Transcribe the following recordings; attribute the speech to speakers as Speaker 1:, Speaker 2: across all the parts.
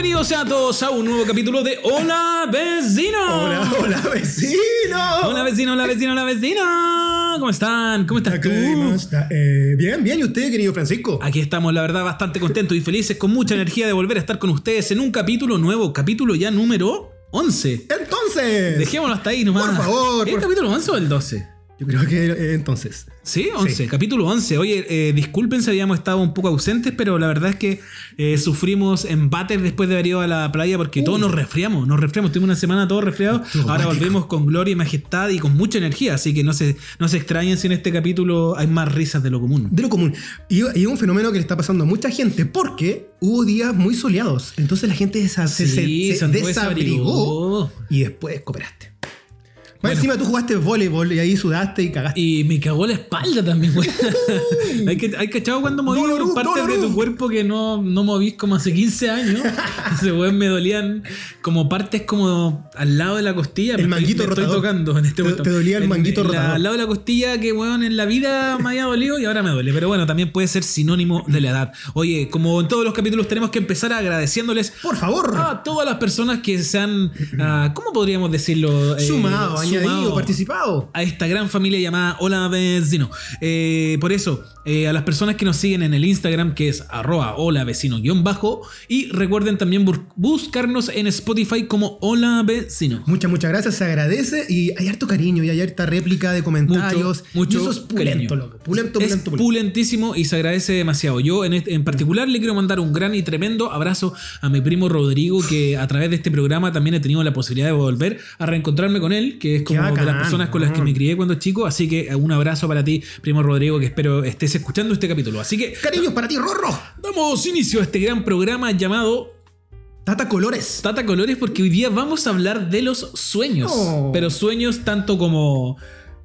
Speaker 1: Bienvenidos a todos a un nuevo capítulo de Hola Vecino.
Speaker 2: Hola, hola vecino.
Speaker 1: Hola vecino, hola vecino, hola vecino. ¿Cómo están? ¿Cómo estás tú?
Speaker 2: ¿Cómo está? Eh, bien, bien. ¿Y usted, querido Francisco?
Speaker 1: Aquí estamos, la verdad, bastante contentos y felices, con mucha energía de volver a estar con ustedes en un capítulo nuevo, capítulo ya número 11.
Speaker 2: Entonces.
Speaker 1: Dejémoslo hasta ahí nomás.
Speaker 2: Por favor,
Speaker 1: ¿Es el
Speaker 2: por-
Speaker 1: capítulo 11 o el 12?
Speaker 2: Yo creo que eh, entonces.
Speaker 1: Sí, 11,
Speaker 2: Sí.
Speaker 1: capítulo 11. Oye, eh, disculpen si habíamos estado un poco ausentes, pero la verdad es que eh, sufrimos embates después de haber ido a la playa porque todos nos resfriamos, nos resfriamos. Tuvimos una semana todos resfriados.
Speaker 2: Estuvo
Speaker 1: Ahora
Speaker 2: mágico.
Speaker 1: volvemos con gloria y majestad y con mucha energía, así que no se, no se extrañen si en este capítulo hay más risas de lo común.
Speaker 2: De lo común. Y, y es un fenómeno que le está pasando a mucha gente porque hubo días muy soleados. Entonces la gente se,
Speaker 1: Sí,
Speaker 2: se desabrigó. y después cooperaste. Más
Speaker 1: Bueno.
Speaker 2: encima tú jugaste voleibol y ahí sudaste y cagaste.
Speaker 1: Y me cagó la espalda también, güey. hay que hay cachado cuando moví
Speaker 2: Dolorú,
Speaker 1: partes de tu cuerpo que no, no movís como hace 15 años. Ese weón me dolían como partes como al lado de la costilla.
Speaker 2: El
Speaker 1: me estoy-
Speaker 2: manguito
Speaker 1: me estoy,
Speaker 2: rotador.
Speaker 1: tocando en este
Speaker 2: Te-
Speaker 1: momento.
Speaker 2: te dolía el
Speaker 1: En-
Speaker 2: manguito
Speaker 1: en la-
Speaker 2: rotador.
Speaker 1: Al lado de la costilla que, weón, en la vida me había dolido y ahora me duele. Pero bueno, también puede ser sinónimo de la edad. Oye, como en todos los capítulos tenemos que empezar agradeciéndoles
Speaker 2: Por favor.
Speaker 1: a todas las personas que se han, ah, ¿cómo podríamos decirlo? Eh,
Speaker 2: sumado, añadido, participado.
Speaker 1: a esta gran familia llamada Hola Vecino. Eh, por eso, eh, a las personas que nos siguen en el Instagram, que es arroba hola vecino guion bajo, y recuerden también buscarnos en Spotify como Hola Vecino.
Speaker 2: Muchas, muchas gracias, se agradece y hay harto cariño y hay harta réplica de comentarios.
Speaker 1: mucho
Speaker 2: y eso es pulento, loco. Pulento,
Speaker 1: es
Speaker 2: pulento, pulento.
Speaker 1: pulentísimo y se agradece demasiado. Yo en, este- en particular le quiero mandar un gran y tremendo abrazo a mi primo Rodrigo, que a través de este programa también he tenido la posibilidad de volver a reencontrarme con él, que es como de las personas con las que me crié cuando chico. Así que un abrazo para ti, primo Rodrigo, que espero estés escuchando este capítulo. Así que
Speaker 2: Cariños para ti, Rorro.
Speaker 1: damos inicio a este gran programa llamado
Speaker 2: Tata Colores.
Speaker 1: Tata Colores porque hoy día vamos a hablar de los sueños.
Speaker 2: Oh.
Speaker 1: Pero sueños tanto como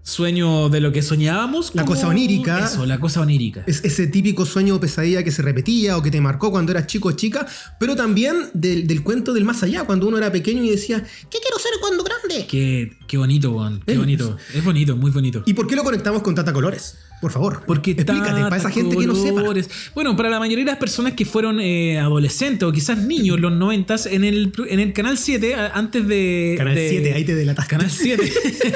Speaker 1: sueño de lo que soñábamos.
Speaker 2: La cosa onírica.
Speaker 1: Eso, la cosa onírica.
Speaker 2: Es ese típico sueño o pesadilla que se repetía o que te marcó cuando eras chico o chica, pero también del, del cuento del más allá, cuando uno era pequeño y decía, ¿qué quiero ser cuando grande?
Speaker 1: Qué, qué bonito, weón. Qué
Speaker 2: Es-
Speaker 1: bonito. Es bonito, muy bonito.
Speaker 2: ¿Y por qué lo conectamos con Tata Colores? Por favor.
Speaker 1: Porque
Speaker 2: explícate, para esa gente que no sepa.
Speaker 1: Bueno, para la mayoría de las personas que fueron eh, adolescentes o quizás niños en los noventas, en el, en el Canal 7, a- antes de...
Speaker 2: Canal
Speaker 1: de-
Speaker 2: 7, ahí te delatas.
Speaker 1: Canal 7.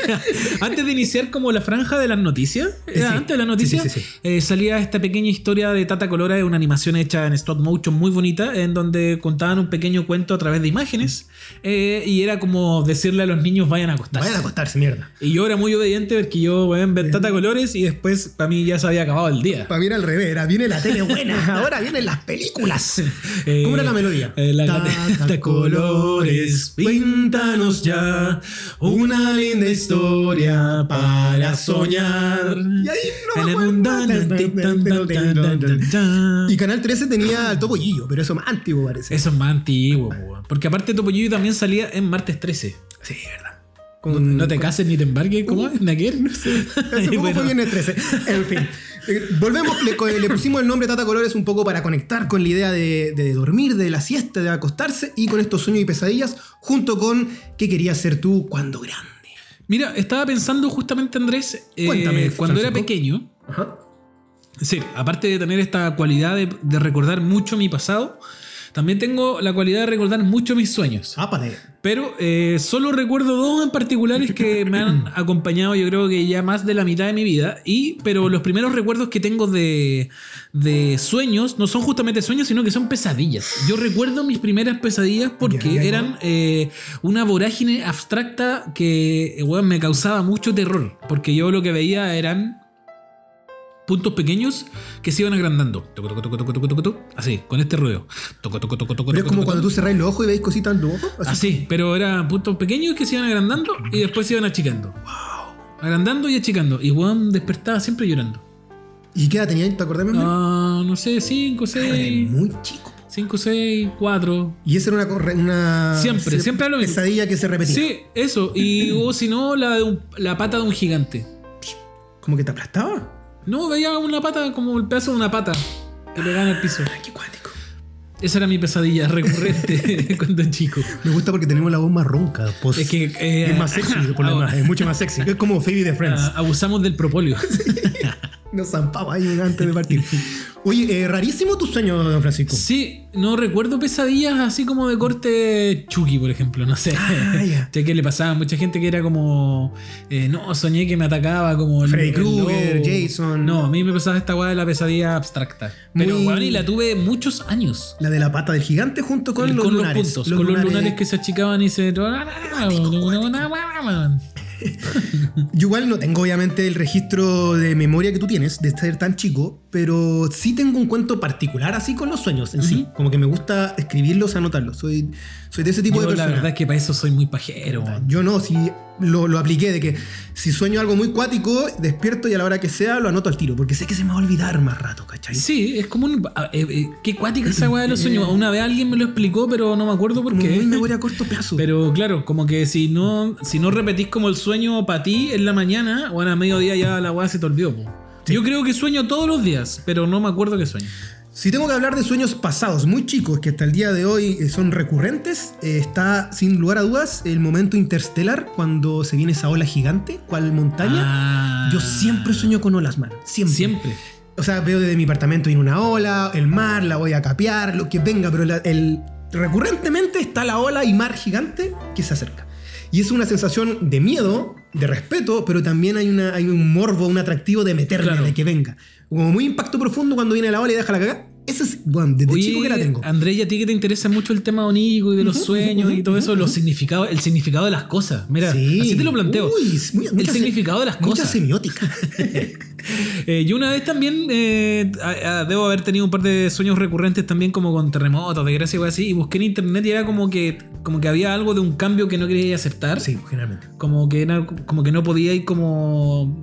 Speaker 1: antes de iniciar como la franja de las noticias, era
Speaker 2: Sí.
Speaker 1: antes de las noticias,
Speaker 2: Sí, sí,
Speaker 1: eh, salía esta pequeña historia de Tata Colora, una animación hecha en stop motion muy bonita, en donde contaban un pequeño cuento a través de imágenes eh, y era como decirle a los niños vayan a acostarse.
Speaker 2: Vayan a acostarse, mierda.
Speaker 1: Y yo era muy obediente porque yo a ver Tata Colores y después para mí ya se había acabado el día.
Speaker 2: Para mí era al revés, era, viene la tele buena, ahora vienen las películas.
Speaker 1: Eh,
Speaker 2: ¿Cómo era la melodía?
Speaker 1: eh, la- Tata Colores, píntanos ya una linda historia para soñar.
Speaker 2: Y ahí no me acuerdo. Y Canal 13 tenía al Topollillo, pero eso más antiguo parece.
Speaker 1: Eso es más antiguo, porque aparte Topollillo también salía en martes 13.
Speaker 2: Sí, verdad.
Speaker 1: No, te cases ni te embarques, ¿cómo es? ¿Naquer? No sé.
Speaker 2: Hace poco fue viernes 13. En fin. Eh, Volvemos, le, pusimos el nombre Tata Colores un poco para conectar con la idea de, de dormir, de la siesta, de acostarse y con estos sueños y pesadillas, junto con qué querías ser tú cuando grande.
Speaker 1: Mira, estaba pensando justamente, Andrés, eh,
Speaker 2: Cuéntame,
Speaker 1: cuando era pequeño,
Speaker 2: Ajá.
Speaker 1: Sí, aparte de tener esta cualidad de, de recordar mucho mi pasado, también tengo la cualidad de recordar mucho mis sueños.
Speaker 2: Ápale.
Speaker 1: Pero eh, solo recuerdo dos en particulares que me han acompañado yo creo que ya más de la mitad de mi vida. Y, pero los primeros recuerdos que tengo de, de sueños no son justamente sueños, sino que son pesadillas. Yo recuerdo mis primeras pesadillas porque
Speaker 2: Ya, ya, ya.
Speaker 1: eran eh, una vorágine abstracta que eh, weón, me causaba mucho terror. Porque yo lo que veía eran puntos pequeños que se iban agrandando. Toco, toco, toco, toco, toco, toco, toco. Así, con este ruido. Toco, toco, toco, toco,
Speaker 2: Pero es como cuando tú cerrás los ojos y veis cositas en. Así.
Speaker 1: Así, pero eran puntos pequeños que se iban agrandando y después se iban achicando. Agrandando y achicando. Y Juan despertaba siempre llorando.
Speaker 2: ¿Y qué edad tenías? ¿Te acordás, más o menos?
Speaker 1: Ah, no sé, 5,
Speaker 2: Ah, eres
Speaker 1: 6.
Speaker 2: muy chico.
Speaker 1: 5, 6, 4.
Speaker 2: Y esa era una, una
Speaker 1: Siempre, siempre hablo mismo.
Speaker 2: pesadilla que se repetía.
Speaker 1: Sí, eso. Y o si no, la, la pata de un gigante.
Speaker 2: ¿Como que te aplastaba?
Speaker 1: No, veía una pata como el pedazo de una pata que pegaba en el piso.
Speaker 2: Ay, qué cuático.
Speaker 1: Esa era mi pesadilla recurrente cuando chico.
Speaker 2: Me gusta porque tenemos la voz más ronca. pues.
Speaker 1: Es que. eh,
Speaker 2: es más sexy, por lo
Speaker 1: ahora-
Speaker 2: demás, es mucho más sexy. Es como Phoebe de Friends.
Speaker 1: ah, abusamos del propóleo.
Speaker 2: Nos zampamos ahí antes de partir. Oye, eh, rarísimo tu sueño, don Francisco.
Speaker 1: Sí, no recuerdo pesadillas así como de corte Chucky, por ejemplo, no sé.
Speaker 2: Ah,
Speaker 1: que le pasaba a mucha gente que era como. eh, no, soñé que me atacaba como. el-
Speaker 2: Freddy
Speaker 1: el
Speaker 2: Krueger. Jason.
Speaker 1: No, a mí me pasaba esta weá de la pesadilla abstracta. Pero,
Speaker 2: Muy-
Speaker 1: weón, y la tuve muchos años.
Speaker 2: La de la pata del gigante junto con, los lunares.
Speaker 1: puntos, con los lunares que se achicaban y se.
Speaker 2: Yo igual no tengo obviamente el registro de memoria que tú tienes de ser tan chico, pero sí tengo un cuento particular así con los sueños en sí. Como que me gusta escribirlos, anotarlos. Soy, soy de ese tipo
Speaker 1: Yo
Speaker 2: de
Speaker 1: la
Speaker 2: persona.
Speaker 1: verdad es que para eso soy muy pajero.
Speaker 2: Yo no, si lo, lo apliqué de que si sueño algo muy cuático, despierto y a la hora que sea lo anoto al tiro, porque sé que se me va a olvidar más rato, ¿cachai?
Speaker 1: Sí, es como un. ah, eh, eh, qué cuática esa weá de los sueños. Una vez alguien me lo explicó, pero no me acuerdo por qué.
Speaker 2: muy memoria a corto plazo.
Speaker 1: Pero claro, como que si no, si no repetís como el sueño para ti en la mañana, o a mediodía ya la weá se te olvidó. po. Yo creo que sueño todos los días, pero no me acuerdo qué sueño.
Speaker 2: Si tengo que hablar de sueños pasados muy chicos que hasta el día de hoy eh, son recurrentes, eh, está sin lugar a dudas el momento interestelar cuando se viene esa ola gigante, cual montaña.
Speaker 1: Ah.
Speaker 2: Yo siempre sueño con olas, man. Siempre.
Speaker 1: Siempre.
Speaker 2: O sea, veo desde mi apartamento en una ola, el mar, la voy a capear, lo que venga, pero la- el, recurrentemente está la ola y mar gigante que se acerca. Y es una sensación de miedo, de respeto, pero también hay, una, hay un morbo, un atractivo de meterme,
Speaker 1: Claro.
Speaker 2: de que venga. Como muy impacto profundo cuando viene la ola y deja la cagada. Ese es, bueno, desde
Speaker 1: Oye,
Speaker 2: chico que la tengo.
Speaker 1: Andrés, ¿y a ti que te interesa mucho el tema onírico y de los sueños y todo eso, los significados, el significado de las cosas. Mira,
Speaker 2: Sí.
Speaker 1: así te lo planteo.
Speaker 2: Uy, muy-
Speaker 1: el
Speaker 2: mucha
Speaker 1: significado de las
Speaker 2: Mucha
Speaker 1: cosas.
Speaker 2: semiótica.
Speaker 1: Eh, yo una vez también eh, a- a- debo haber tenido un par de sueños recurrentes también como con terremotos, desgracia y algo así, y busqué en internet y era como que, como que había algo de un cambio que no quería aceptar.
Speaker 2: sí, generalmente.
Speaker 1: Como que era, como que no podía ir como.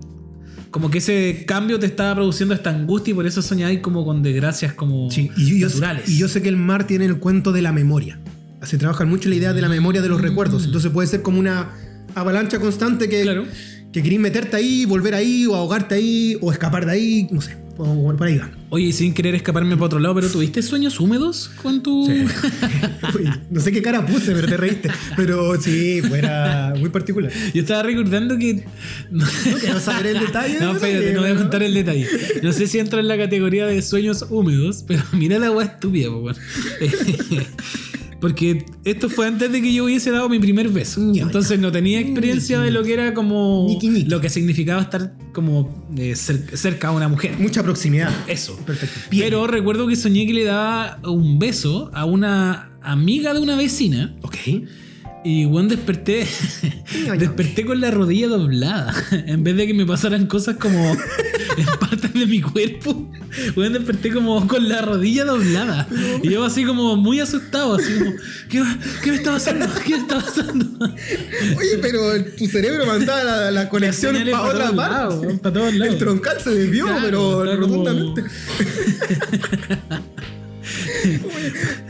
Speaker 1: Como que ese cambio te estaba produciendo esta angustia y por eso soñáis como con desgracias como
Speaker 2: Sí, y yo,
Speaker 1: naturales.
Speaker 2: y yo sé que el mar tiene el cuento de la memoria. Se trabaja mucho la idea de la memoria de los recuerdos. Entonces puede ser como una avalancha constante que,
Speaker 1: Claro.
Speaker 2: que querís meterte ahí, volver ahí, o ahogarte ahí, o escapar de ahí, no sé. Por, por ahí va.
Speaker 1: Oye, sin querer escaparme para otro lado, pero ¿tuviste sueños húmedos con tu.
Speaker 2: Uy, no sé qué cara puse, pero te reíste. Pero sí, fuera muy particular.
Speaker 1: Yo estaba recordando que. No,
Speaker 2: quiero saber el detalle.
Speaker 1: No, espérate, no voy a contar el detalle. No sé si entra en la categoría de sueños húmedos, pero mira la weá estúpida, weón. Porque esto fue antes de que yo hubiese dado mi primer beso. Entonces no tenía experiencia de lo que era como. Lo que significaba estar como eh, cer- cerca a una mujer.
Speaker 2: Mucha proximidad.
Speaker 1: Eso.
Speaker 2: Perfecto.
Speaker 1: Pero recuerdo que soñé que le daba un beso a una amiga de una vecina.
Speaker 2: Ok.
Speaker 1: Y bueno, desperté. Desperté con la rodilla doblada. En vez de que me pasaran cosas como en partes de mi cuerpo. Bueno, desperté como con la rodilla doblada. Y yo así como muy asustado, así como, ¿qué, qué me está pasando? ¿Qué me está pasando?
Speaker 2: Oye, pero tu cerebro mandaba la, la conexión para otra parte.
Speaker 1: weón, para todos lados.
Speaker 2: El troncal se desvió,
Speaker 1: Claro,
Speaker 2: pero
Speaker 1: está como-
Speaker 2: rotundamente.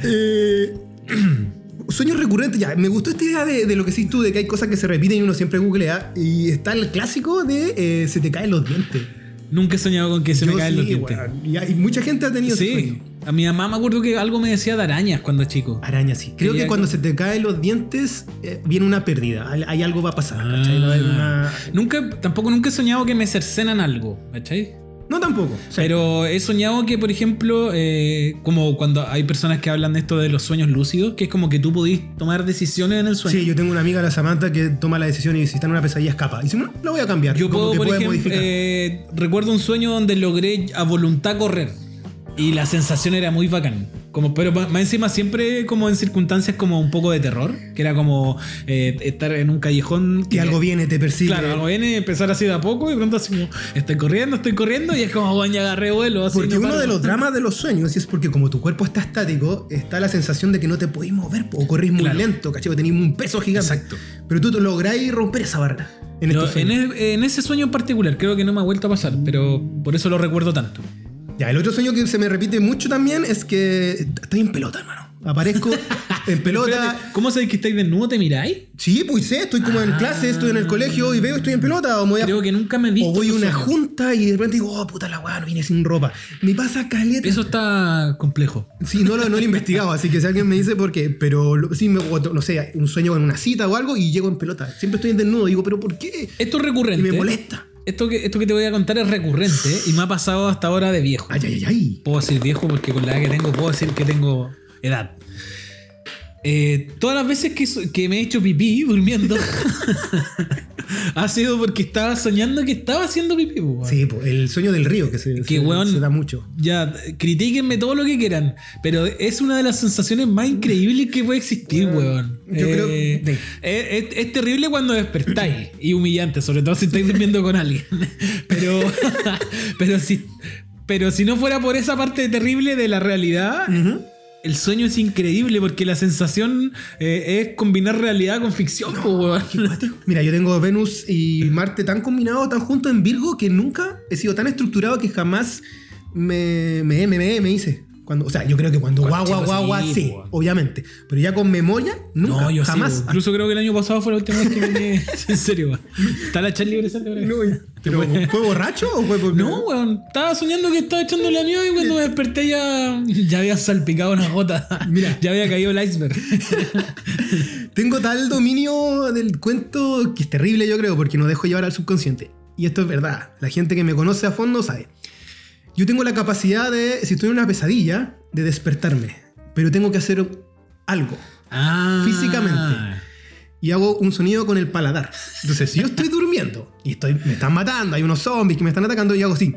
Speaker 2: Eh, sueños recurrentes, ya. Me gustó esta idea de, de lo que sí tú, de que hay cosas que se repiten y uno siempre googlea. Y está el clásico de eh, se te caen los dientes.
Speaker 1: Nunca he soñado con que se me caen los dientes.
Speaker 2: Y hay- mucha gente ha tenido ese
Speaker 1: Sí,
Speaker 2: sueño.
Speaker 1: a mi mamá me acuerdo que algo me decía de arañas cuando chico.
Speaker 2: Araña, sí. Creo que cuando
Speaker 1: que-
Speaker 2: se te caen los dientes, eh, viene una pérdida. Hay, hay algo va a pasar, ¿cachai? Va a haber una-
Speaker 1: Nunca, tampoco nunca he soñado que me cercenan algo, ¿cachai?
Speaker 2: No tampoco.
Speaker 1: Pero he soñado que, por ejemplo, eh, como cuando hay personas que hablan de esto de los sueños lúcidos, que es como que tú podís tomar decisiones en el sueño.
Speaker 2: Sí, yo tengo una amiga, la Samantha, que toma la decisión y si está en una pesadilla escapa. Y si no, lo voy a cambiar.
Speaker 1: Yo
Speaker 2: Como
Speaker 1: puedo,
Speaker 2: que
Speaker 1: por ejemplo, eh, recuerdo un sueño donde logré a voluntad correr. Y la sensación era muy bacán. Como, pero más encima siempre como en circunstancias como un poco de terror. Que era como eh, estar en un callejón.
Speaker 2: que algo viene, te persigue.
Speaker 1: Claro, algo viene, empezar así de a poco y pronto así como, estoy corriendo, estoy corriendo y es como, bueno, ya agarré vuelo. Así,
Speaker 2: Porque
Speaker 1: no
Speaker 2: uno
Speaker 1: paro.
Speaker 2: de los dramas de los sueños, es porque como tu cuerpo está estático, está la sensación de que no te podéis mover o corrís muy
Speaker 1: Claro.
Speaker 2: lento, ¿cachai? Porque Tenéis un peso gigante.
Speaker 1: Exacto.
Speaker 2: Pero tú lográis romper esa barrera. En
Speaker 1: en ese sueño en particular, creo que no me ha vuelto a pasar, pero por eso lo recuerdo tanto.
Speaker 2: Ya, el otro sueño que se me repite mucho también es que estoy en pelota, hermano. Aparezco en pelota.
Speaker 1: Espérate, ¿Cómo sabéis que estáis desnudo? ¿Te miráis?
Speaker 2: Sí, pues sé, estoy como en
Speaker 1: Ah.
Speaker 2: clase, estoy en el colegio y veo estoy en pelota. O, me voy a-
Speaker 1: Creo que nunca me he visto.
Speaker 2: o voy a una junta y de repente digo, oh puta la weá, no vine sin ropa. Me pasa caleta.
Speaker 1: Eso está complejo.
Speaker 2: Sí, no lo, no lo he investigado, así que si alguien me dice por qué, pero sí, me, no sé, un sueño en una cita o algo y llego en pelota. Siempre estoy en desnudo, digo, pero ¿por qué?
Speaker 1: Esto es
Speaker 2: Y
Speaker 1: recurrente.
Speaker 2: me molesta.
Speaker 1: Esto que, esto que te voy a contar es recurrente y me ha pasado hasta ahora de viejo.
Speaker 2: Ay, ay, ay, ay.
Speaker 1: Puedo decir viejo porque con la edad que tengo puedo decir que tengo edad. Eh, todas las veces que, so- que me he hecho pipí durmiendo ha sido porque estaba soñando que estaba haciendo pipí. weón.
Speaker 2: Sí, el sueño del río que se,
Speaker 1: Que
Speaker 2: se-
Speaker 1: weón-
Speaker 2: se da mucho.
Speaker 1: Ya, critíquenme todo lo que quieran, pero es una de las sensaciones más increíbles que puede existir, weón.
Speaker 2: Yo creo-
Speaker 1: Eh,
Speaker 2: sí.
Speaker 1: es, es- es terrible cuando despertáis y humillante, sobre todo si estáis durmiendo con alguien. Pero, pero, si, pero si no fuera por esa parte terrible de la realidad,
Speaker 2: Ujú.
Speaker 1: El sueño es increíble porque la sensación eh, es combinar realidad con ficción, po, weón.
Speaker 2: Mira, yo tengo Venus y Marte tan combinados, tan juntos en Virgo, que nunca he sido tan estructurado que jamás me, me, me, me, me hice. Cuando, o sea, yo creo que cuando
Speaker 1: Cuando
Speaker 2: guagua, guagua,
Speaker 1: sí,
Speaker 2: obviamente. Pero ya con memoria, nunca,
Speaker 1: No, yo
Speaker 2: jamás.
Speaker 1: sí. Incluso creo que el año pasado fue la última vez que me... en serio, weón. ¿Está la Charlie presente?
Speaker 2: No, ¿Pero fue borracho o fue por.?
Speaker 1: No, weón. Estaba soñando que estaba echando la mía y cuando me desperté ya, ya había salpicado una gota.
Speaker 2: Mira.
Speaker 1: Ya había caído el iceberg.
Speaker 2: Tengo tal dominio del cuento que es terrible, yo creo, porque no dejo llevar al subconsciente. Y esto es verdad. La gente que me conoce a fondo sabe. Yo tengo la capacidad de, si estoy en una pesadilla, de despertarme. Pero tengo que hacer algo.
Speaker 1: Ah.
Speaker 2: Físicamente. Y hago un sonido con el paladar. Entonces, si yo estoy durmiendo y estoy, me están matando, hay unos zombies que me están atacando y hago así.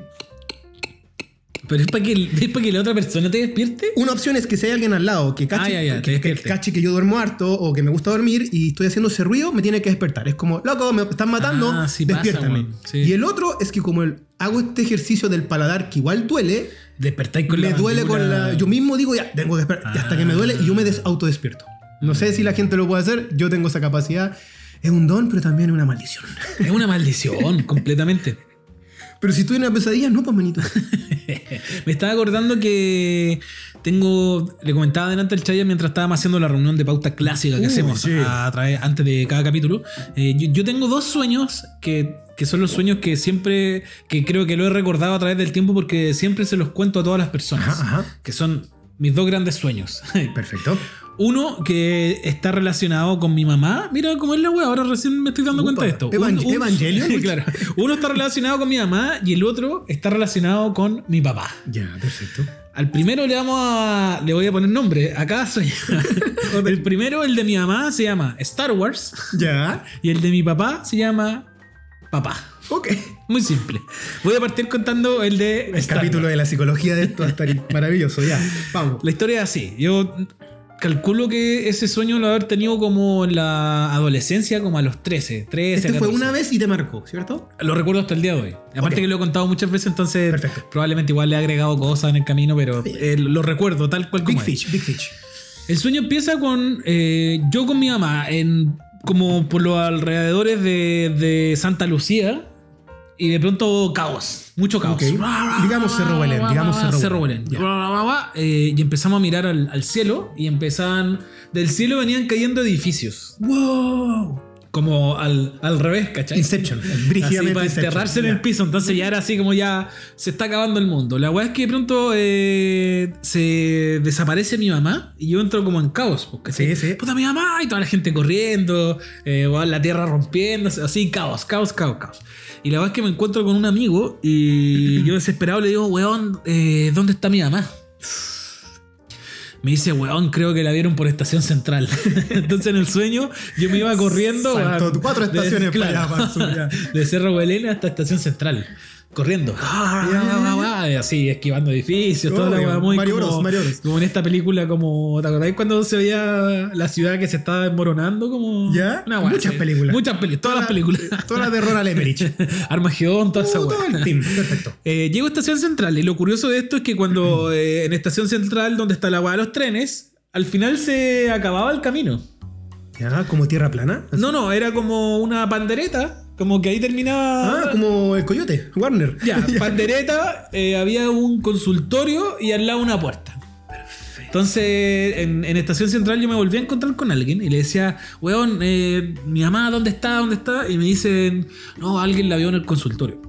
Speaker 1: Pero es para que, es para que la otra persona te despierte.
Speaker 2: Una opción es que si hay alguien al lado que cache,
Speaker 1: Ah, ya, ya,
Speaker 2: que, que cache que yo duermo harto o que me gusta dormir y estoy haciendo ese ruido, me tiene que despertar. Es como, loco, me están matando,
Speaker 1: Ah, sí pasa,
Speaker 2: despiértame.
Speaker 1: weón. Sí.
Speaker 2: Y el otro es que como el- hago este ejercicio del paladar que igual duele,
Speaker 1: Despertáis con
Speaker 2: me
Speaker 1: la
Speaker 2: duele con la... Yo mismo digo, ya, tengo que despertar. Y hasta que me duele y yo me des autodespierto. No sé si la gente lo puede hacer, yo tengo esa capacidad. Es un don, pero también es una maldición.
Speaker 1: Es una maldición, completamente.
Speaker 2: Pero si en una pesadilla, no, pues manito.
Speaker 1: Me estaba acordando que tengo. Le comentaba delante al Chaya mientras estábamos haciendo la reunión de pauta clásica que hacemos
Speaker 2: sí.
Speaker 1: a través, antes de cada capítulo. Eh, yo, yo tengo dos sueños que, que son los sueños que siempre. que creo que lo he recordado a través del tiempo porque siempre se los cuento a todas las personas.
Speaker 2: Ajá, ajá.
Speaker 1: Que son mis dos grandes sueños.
Speaker 2: Perfecto.
Speaker 1: Uno que está relacionado con mi mamá. Mira cómo es la wea, ahora recién me estoy dando
Speaker 2: Upa,
Speaker 1: cuenta de esto.
Speaker 2: Evan- Evangelion.
Speaker 1: claro. Uno está relacionado con mi mamá y el otro está relacionado con mi papá.
Speaker 2: Ya, perfecto.
Speaker 1: Al primero le vamos a. Le voy a poner nombre a cada sueño. el primero, el de mi mamá, se llama Star Wars.
Speaker 2: Ya.
Speaker 1: Y el de mi papá se llama Papá.
Speaker 2: Ok.
Speaker 1: Muy simple. Voy a partir contando el de.
Speaker 2: El
Speaker 1: Star
Speaker 2: capítulo
Speaker 1: Wars.
Speaker 2: de la psicología de esto va a estar maravilloso. Ya, vamos.
Speaker 1: La historia es así. Yo calculo que ese sueño lo haber tenido como en la adolescencia, como a los 13. 13
Speaker 2: Este fue
Speaker 1: 14.
Speaker 2: una vez y te marcó, ¿cierto?
Speaker 1: Lo recuerdo hasta el día de hoy. Aparte que lo he contado muchas veces, entonces
Speaker 2: Perfecto.
Speaker 1: probablemente igual le he agregado cosas en el camino, pero eh, lo recuerdo tal cual como
Speaker 2: Big
Speaker 1: es.
Speaker 2: Fish, Big Fish.
Speaker 1: El sueño empieza con eh, yo con mi mamá en como por los alrededores de, de Santa Lucía y de pronto caos, mucho caos.
Speaker 2: Digamos Cerro Belén, digamos Cerro Belén.
Speaker 1: Eh, y empezamos a mirar al, al cielo y empezaban del cielo venían cayendo edificios,
Speaker 2: ¡Wow!
Speaker 1: como al, al revés, ¿cachai?
Speaker 2: Inception.
Speaker 1: Así para enterrarse en el piso. Entonces ya era así como ya se está acabando el mundo. La weá es que de pronto eh, se desaparece mi mamá y yo entro como en caos. Porque
Speaker 2: Sí, sí.
Speaker 1: Puta mi mamá y toda la gente corriendo, eh, la tierra rompiéndose, así caos, caos, caos, caos. Y la weá es que me encuentro con un amigo y yo desesperado le digo, weón, eh, ¿dónde está mi mamá? Me dice, weón, creo que la vieron por estación central. Entonces en el sueño yo me iba corriendo.
Speaker 2: Saltó cuatro
Speaker 1: de-
Speaker 2: estaciones para allá, para ya.
Speaker 1: de Cerro Belén hasta estación central. Corriendo.
Speaker 2: Ah,
Speaker 1: ya, ya, Así, esquivando edificios, toda la muy
Speaker 2: Mario
Speaker 1: como,
Speaker 2: Bros, Mario Bros.
Speaker 1: como en esta película, como. ¿Te acordáis cuando se veía la ciudad que se estaba desmoronando? Como.
Speaker 2: ¿Ya?
Speaker 1: Una
Speaker 2: Muchas películas.
Speaker 1: Muchas películas. Todas las películas.
Speaker 2: Todas las de Ronald Emmerich.
Speaker 1: Armagedón, toda esa
Speaker 2: Uh,
Speaker 1: weá.
Speaker 2: todo el team. Perfecto.
Speaker 1: Eh, llego a Estación Central y lo curioso de esto es que cuando eh, en Estación Central, donde está la weá de los trenes, al final se acababa el camino.
Speaker 2: Ya, como tierra plana.
Speaker 1: No, no, era como una pandereta, como que ahí terminaba.
Speaker 2: Ah, como el coyote, Warner.
Speaker 1: Ya, pandereta, eh, había un consultorio y al lado una puerta. Entonces, en, en Estación Central yo me volví a encontrar con alguien y le decía, weón, eh, mi mamá, ¿dónde está? ¿Dónde está? Y me dicen, no, alguien la vio en el consultorio.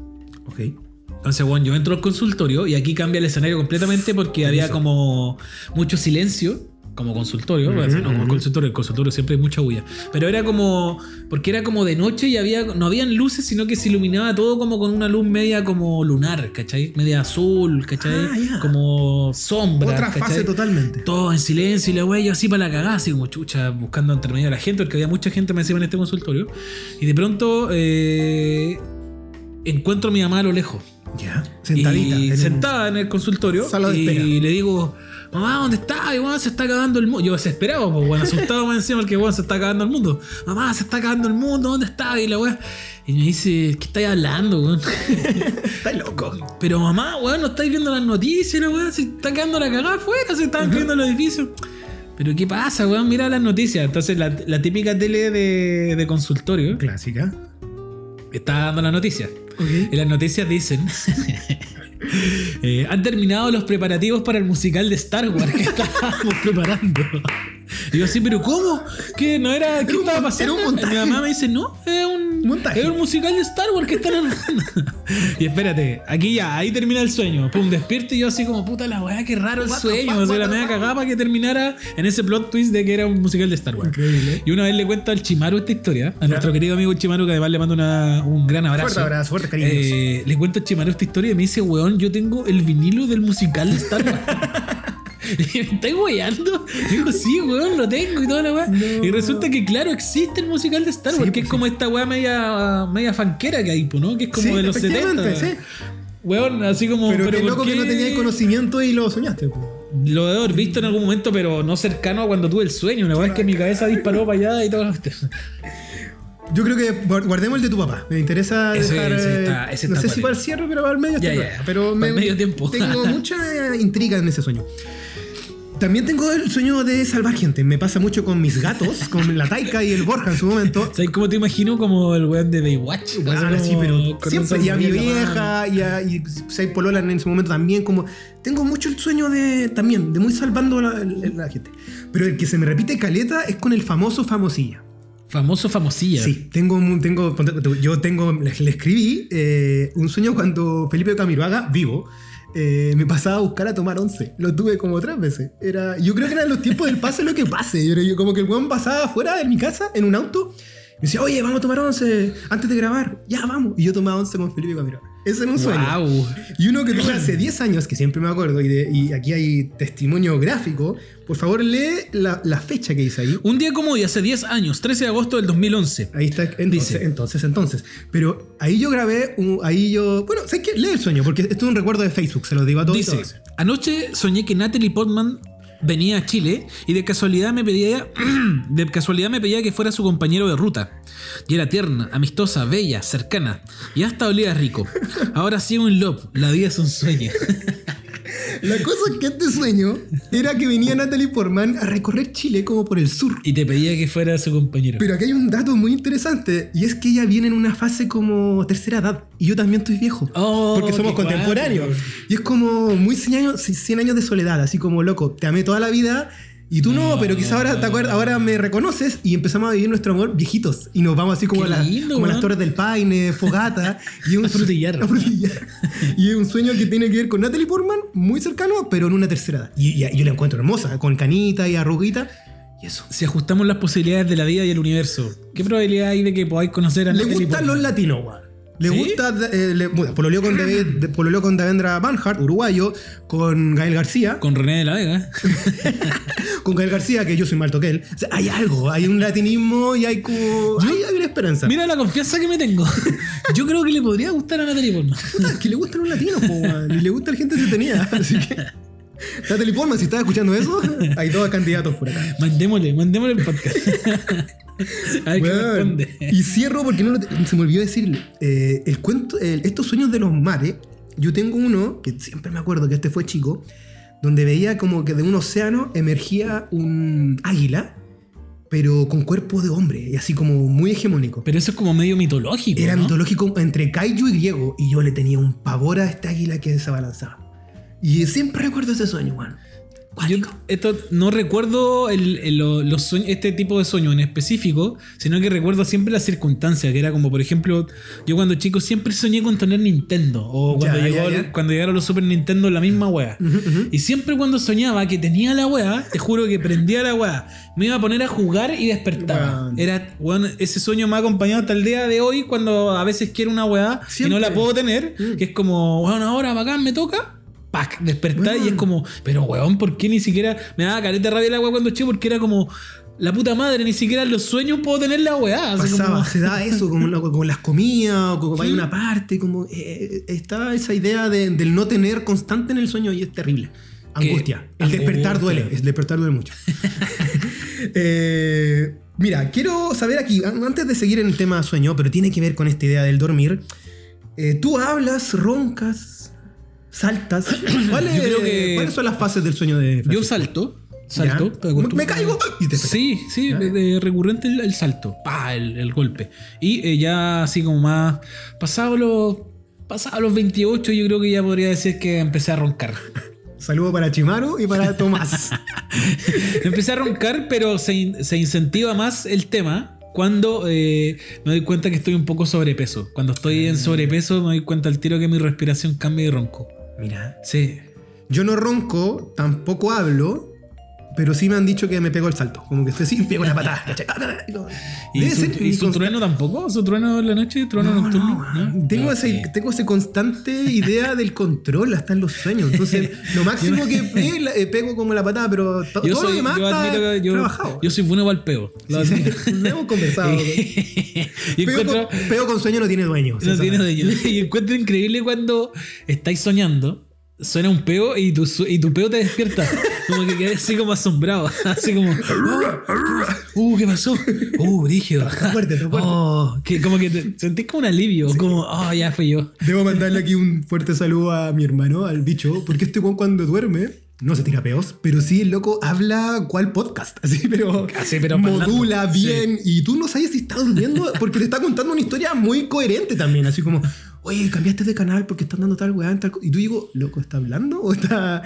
Speaker 2: Ok.
Speaker 1: Entonces, bueno, yo entro al consultorio y aquí cambia el escenario completamente porque había como mucho silencio, como consultorio, no como consultorio, el consultorio siempre hay mucha bulla. Pero era como, porque era como de noche y había, no habían luces, sino que se iluminaba todo como con una luz media como lunar, ¿cachai? Media azul, ¿cachai?
Speaker 2: Ah.
Speaker 1: Como sombra.
Speaker 2: Otra
Speaker 1: ¿cachai?
Speaker 2: fase totalmente.
Speaker 1: Todo en silencio y la wea, yo así para la cagada, así como chucha, buscando entre medio a la gente, porque había mucha gente me encima en este consultorio. Y de pronto eh, encuentro a mi mamá a lo lejos.
Speaker 2: Ya. Sentadita.
Speaker 1: Y
Speaker 2: en un-
Speaker 1: sentada en el consultorio.
Speaker 2: Sala de
Speaker 1: y
Speaker 2: espera.
Speaker 1: le digo, mamá, ¿dónde está? Y weón, se está acabando el mundo. Yo desesperado, pues, bueno, asustado más encima porque weón, se está acabando el mundo. Mamá, se está acabando el mundo, ¿dónde está? Y la weá. Y me dice, ¿qué estáis hablando, weón?
Speaker 2: Está loco.
Speaker 1: Pero mamá, weón, no estáis viendo las noticias, la weá, se está quedando la cagada afuera, se están cayendo los edificios. Pero ¿qué pasa, weón? Mira las noticias. Entonces, la, la típica tele de, de consultorio
Speaker 2: Clásica.
Speaker 1: está dando las noticias. Y las noticias dicen: eh, Han terminado los preparativos para el musical de Star Wars que estábamos preparando. Y yo así, pero ¿cómo? ¿Qué no era? ¿Qué
Speaker 2: Era
Speaker 1: estaba pasando?
Speaker 2: era un montaje.
Speaker 1: Y mi mamá me dice, no, es un
Speaker 2: Montaje.
Speaker 1: Es un musical de Star Wars que están y espérate, aquí ya, ahí termina el sueño. Pum, despierto y yo así como, puta la weá, qué raro el sueño.
Speaker 2: fuck,
Speaker 1: o sea, la media cagada para que terminara en ese plot twist de que era un musical de Star Wars.
Speaker 2: Increíble.
Speaker 1: Y una vez le cuento al Chimaru esta historia, a nuestro querido amigo Chimaru, que además le mando una- un gran abrazo.
Speaker 2: Fuerte abrazo, fuerte cariños.
Speaker 1: Eh, le cuento a Chimaru esta historia y me dice, weón, yo tengo el vinilo del musical de Star Wars. Y me estáis weyando. Digo, sí, weón, lo tengo y toda la weá.
Speaker 2: No.
Speaker 1: Y resulta que, claro, existe el musical de Star
Speaker 2: Sí,
Speaker 1: Wars, que
Speaker 2: pues
Speaker 1: es como esta weá media, media fanquera que hay, pues, ¿no? Que es como
Speaker 2: Sí,
Speaker 1: de los 70.
Speaker 2: efectivamente, sí.
Speaker 1: Weón, así como.
Speaker 2: Pero, qué
Speaker 1: ¿por
Speaker 2: loco que no
Speaker 1: qué?
Speaker 2: tenías conocimiento y lo soñaste. po.
Speaker 1: Lo debo haber visto en algún momento, pero no cercano a cuando tuve el sueño. La verdad es que mi cabeza disparó para allá y todo.
Speaker 2: Yo creo que guard- guardemos el de tu papá. Me interesa
Speaker 1: Ese-
Speaker 2: dejar.
Speaker 1: ese
Speaker 2: eh,
Speaker 1: está- ese
Speaker 2: no
Speaker 1: está
Speaker 2: sé si para el cierre, pero para el medio claro. Pero me-
Speaker 1: medio tiempo.
Speaker 2: Tengo mucha intriga en ese sueño. También tengo el sueño de salvar gente. Me pasa mucho con mis gatos, con la Taika y el Borja en su momento.
Speaker 1: ¿Sabes cómo te imagino? Como el weón de Baywatch.
Speaker 2: Ah,
Speaker 1: Así
Speaker 2: pero siempre. Y a mi
Speaker 1: la
Speaker 2: vieja, y a y Sai Polola en ese momento también. Como tengo mucho el sueño de también, de muy salvando a la, la gente. Pero el que se me repite caleta es con el famoso famosilla.
Speaker 1: Famoso famosilla.
Speaker 2: Sí, tengo, tengo, yo tengo, le, le escribí eh, un sueño cuando Felipe Camiroaga, vivo, eh, me pasaba a buscar a tomar once. Lo tuve como tres veces. Era, yo creo que eran los tiempos del pase lo que pase. Yo, como que el weón pasaba afuera de mi casa en un auto. Me decía, oye, vamos a tomar once antes de grabar. Ya, vamos. Y yo tomaba once con Felipe Camiroaga. Ese era un sueño.
Speaker 1: Wow.
Speaker 2: Y uno que tuve hace 10 años, que siempre me acuerdo, y, de- y aquí hay testimonio gráfico. Por favor, lee la, la fecha que dice ahí.
Speaker 1: Un día como hoy, hace 10 años, 13 de agosto del 2011.
Speaker 2: Ahí está, entonces,
Speaker 1: Dice.
Speaker 2: entonces, entonces. Pero ahí yo grabé, un- ahí yo. Bueno, ¿sabes qué? Lee el sueño, porque esto es un recuerdo de Facebook, se lo digo a todos. y
Speaker 1: Dice, anoche soñé que Natalie Portman venía a Chile y de casualidad me pedía de casualidad me pedía que fuera su compañero de ruta. Y era tierna, amistosa, bella, cercana y hasta olía rico. Ahora sí un love, la vida es un sueño.
Speaker 2: La cosa es que este sueño era que venía Natalie Portman a recorrer Chile como por el sur.
Speaker 1: y te pedía que fuera su compañero.
Speaker 2: Pero aquí hay un dato muy interesante, y es que ella viene en una fase como tercera edad, y yo también estoy viejo.
Speaker 1: Oh,
Speaker 2: porque somos contemporáneos. Y es como muy 100 años, 100 años de soledad, así como loco, te amé toda la vida. Y tú no,
Speaker 1: No.
Speaker 2: pero quizá ahora, te acuerdas, ahora me reconoces y empezamos a vivir nuestro amor viejitos. Y nos vamos así como, a, la- como a las. Torres del Paine, fogata. y un
Speaker 1: A frutillar.
Speaker 2: a frutillar. Y es un sueño que tiene que ver con Natalie Portman, muy cercano, pero en una tercera edad. Y, y yo la encuentro hermosa, con canita y arruguita. Y eso.
Speaker 1: Si ajustamos las posibilidades de la vida y el universo, ¿qué probabilidad hay de que podáis conocer a
Speaker 2: Le
Speaker 1: Natalie
Speaker 2: gustan
Speaker 1: Portman?
Speaker 2: los latinos, weón. Le
Speaker 1: ¿Sí?
Speaker 2: gusta, eh, le, bueno, pololeó con, David, pololeó con Davendra Banhart, uruguayo, con Gael García,
Speaker 1: Con René de la Vega.
Speaker 2: con Gael García, que yo soy más alto que él. O sea, hay algo, hay un latinismo y hay como. hay, hay una esperanza.
Speaker 1: Mira la confianza que me tengo. Yo creo que le podría gustar a Natalie Portman.
Speaker 2: Puta, es que le gustan los latinos, po, y le gusta la gente entretenida. Así que. Natalie Portman, si estás escuchando eso, hay dos candidatos por acá.
Speaker 1: Mandémosle, mandémosle el podcast. A ver qué responde.
Speaker 2: Y cierro porque no lo te- se me olvidó decirle. eh, el cuento, el- estos sueños de los mares, yo tengo uno que siempre me acuerdo que este fue chico, donde veía como que de un océano emergía un águila, pero con cuerpo de hombre, y así como muy hegemónico.
Speaker 1: Pero eso es como medio mitológico.
Speaker 2: Era
Speaker 1: ¿no?
Speaker 2: mitológico entre kaiju y griego, y yo le tenía un pavor a este águila que se abalanzaba. Y siempre recuerdo ese sueño, weón.
Speaker 1: Yo esto no recuerdo el- el- lo- los sueños, este tipo de sueño en específico, sino que recuerdo siempre las circunstancias, que era como, por ejemplo, yo cuando chico siempre soñé con tener Nintendo, o cuando,
Speaker 2: Ya,
Speaker 1: llegó,
Speaker 2: ya, ya.
Speaker 1: cuando llegaron los Super Nintendo, la misma wea. Y siempre cuando soñaba que tenía la wea, te juro que prendía la wea, me iba a poner a jugar y despertaba. Era, ese sueño me ha acompañado hasta el día de hoy cuando a veces quiero una wea y no la puedo tener,
Speaker 2: Mm.
Speaker 1: que es como, bueno, ahora bacán, me toca. Pac, despertar y es como, pero weón, ¿por qué ni siquiera me daba careta de rabia la weá cuando chico? Porque era como, la puta madre, ni siquiera en los sueños puedo tener la weá.
Speaker 2: Pasaba,
Speaker 1: como-
Speaker 2: se da eso, como, como las comidas, o como hay una parte, como eh, está esa idea de- del no tener constante en el sueño y es terrible.
Speaker 1: Que-
Speaker 2: Angustia. El despertar duele, el despertar duele mucho. Eh, mira, quiero saber aquí, an- antes de seguir en el tema sueño, pero tiene que ver con esta idea del dormir. eh, tú hablas, roncas, saltas. ¿Cuáles,
Speaker 1: Yo creo que-
Speaker 2: ¿Cuáles son las fases del sueño de
Speaker 1: Yo
Speaker 2: Francisco?
Speaker 1: salto, salto. Acostumbras.
Speaker 2: Me caigo y te
Speaker 1: Sí, sí,
Speaker 2: Ya.
Speaker 1: de, de recurrente el, el salto, pa, el, el golpe. Y eh, ya así como más, pasado los, pasado los 28, yo creo que ya podría decir que empecé a roncar.
Speaker 2: Saludo para Chimaru y para Tomás.
Speaker 1: Empecé a roncar, pero se, in- se incentiva más el tema cuando eh, me doy cuenta que estoy un poco sobrepeso. Cuando estoy en sobrepeso me doy cuenta al tiro que mi respiración cambia y ronco.
Speaker 2: Mira,
Speaker 1: Sí.
Speaker 2: Yo no ronco, tampoco hablo, pero sí me han dicho que me pego el salto. Como que estoy así, pego la patada.
Speaker 1: ¿Y,
Speaker 2: Debe
Speaker 1: su,
Speaker 2: ser
Speaker 1: y su
Speaker 2: incons-
Speaker 1: trueno tampoco? ¿Su trueno en la noche? ¿Trueno
Speaker 2: No,
Speaker 1: nocturno?
Speaker 2: no,
Speaker 1: ¿No?
Speaker 2: Tengo, ese,
Speaker 1: sí.
Speaker 2: tengo ese constante idea del control hasta en los sueños. Entonces, lo máximo que pe- la- eh, pego como la patada, pero to-
Speaker 1: Yo
Speaker 2: todo lo
Speaker 1: soy,
Speaker 2: demás
Speaker 1: yo
Speaker 2: está
Speaker 1: yo,
Speaker 2: trabajado.
Speaker 1: yo soy bueno para el peo. Lo
Speaker 2: Sí, sí, hemos conversado. Pego
Speaker 1: encuentro,
Speaker 2: con, pego con sueño no tiene dueño.
Speaker 1: no tiene dueño. Y encuentro increíble cuando estáis soñando, suena un peo y tu, y tu peo te despierta. Como que quedas así como asombrado. Así como, uh, ¿qué pasó? Uh, rígido.
Speaker 2: Fuerte.
Speaker 1: Oh, que como que te sentís como un alivio, como, oh, ya fui yo.
Speaker 2: Debo mandarle aquí un fuerte saludo a mi hermano, al bicho, porque este weón cuando duerme no se tira peos, pero sí el loco habla cual podcast, así, pero,
Speaker 1: Así, pero
Speaker 2: modula bien y tú no sabes si está durmiendo porque te está contando una historia muy coherente también, así como, oye, cambiaste de canal porque están dando tal weá, tal co-". y tú digo, loco, ¿está hablando o está,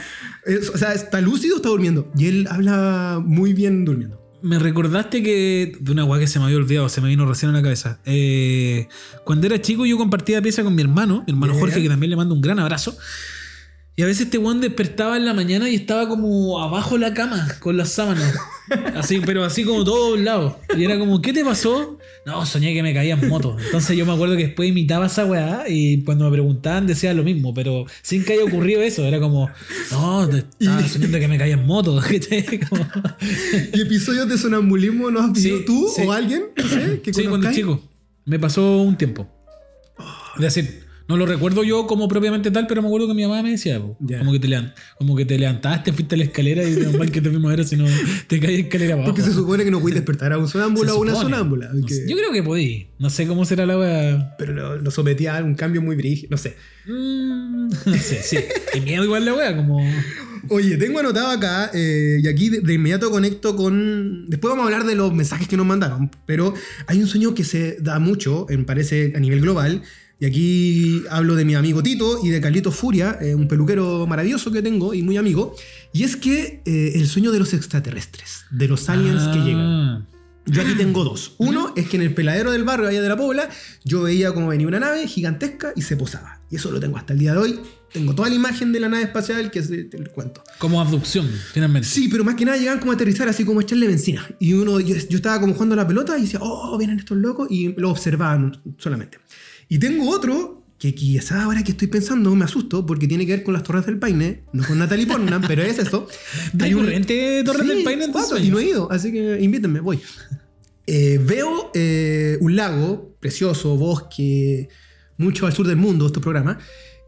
Speaker 2: es- o sea, está lúcido o está durmiendo? Y él habla muy bien durmiendo.
Speaker 1: Me recordaste que. De una weá que se me había olvidado, se me vino recién a la cabeza. Eh, cuando era chico, yo compartía pieza con mi hermano, mi hermano. Jorge, que también le mando un gran abrazo. Y a veces este weón despertaba en la mañana y estaba como abajo de la cama con las sábanas. Así, pero así como todo doblado. Y era como, ¿qué te pasó? No, soñé que me caía en moto. Entonces yo me acuerdo que después imitaba esa weá y cuando me preguntaban decía lo mismo, pero sin que haya ocurrido eso. Era como, no, te- estaba soñando que me caía en moto.
Speaker 2: ¿Y episodios de sonambulismo no has visto
Speaker 1: Sí,
Speaker 2: tú
Speaker 1: sí.
Speaker 2: o alguien? No sé, que
Speaker 1: Sí, cuando chico. Me pasó un tiempo. Es decir, no lo recuerdo yo como propiamente tal, pero me acuerdo que mi mamá me decía, como, que te lean- como que te levantaste, fuiste a la escalera y mal que te fuimos a si no te caes escalera abajo.
Speaker 2: Porque se supone que no puedes despertar a un sonámbulo o a una sonámbula.
Speaker 1: No
Speaker 2: que-
Speaker 1: sé, Yo creo que podí. No sé cómo será la wea.
Speaker 2: pero lo, lo sometía a un cambio muy brígido, no sé.
Speaker 1: Mm, no sé, sí. Qué miedo igual la wea, como.
Speaker 2: Oye, tengo anotado acá, eh, y aquí de, de inmediato conecto con... Después vamos a hablar de los mensajes que nos mandaron, pero hay un sueño que se da mucho, me parece, a nivel global, y aquí hablo de mi amigo Tito y de Carlito Furia, eh, un peluquero maravilloso que tengo y muy amigo, y es que eh, el sueño de los extraterrestres, de los aliens que llegan.
Speaker 1: Ah.
Speaker 2: Yo aquí tengo dos. Uno es que en el peladero del barrio allá de la Pobla, yo veía como venía una nave gigantesca y se posaba. Y eso lo tengo hasta el día de hoy. Tengo toda la imagen de la nave espacial que es lo cuento.
Speaker 1: Como abducción, finalmente.
Speaker 2: Sí, pero más que nada llegaban como a aterrizar así como a echarle benzina. Y uno, yo, yo estaba como jugando a la pelota y decía, oh, vienen estos locos, y lo observaban solamente. Y tengo otro que quizás ahora que estoy pensando me asusto porque tiene que ver con las Torres del Paine, no con Natalie Portman, pero es esto. Hay un-
Speaker 1: Recurrente Torres
Speaker 2: Sí,
Speaker 1: del Paine en
Speaker 2: cuatro. Y no he ido, así que invítenme, voy. Eh, veo eh, un lago precioso, bosque, mucho al sur del mundo, este programa,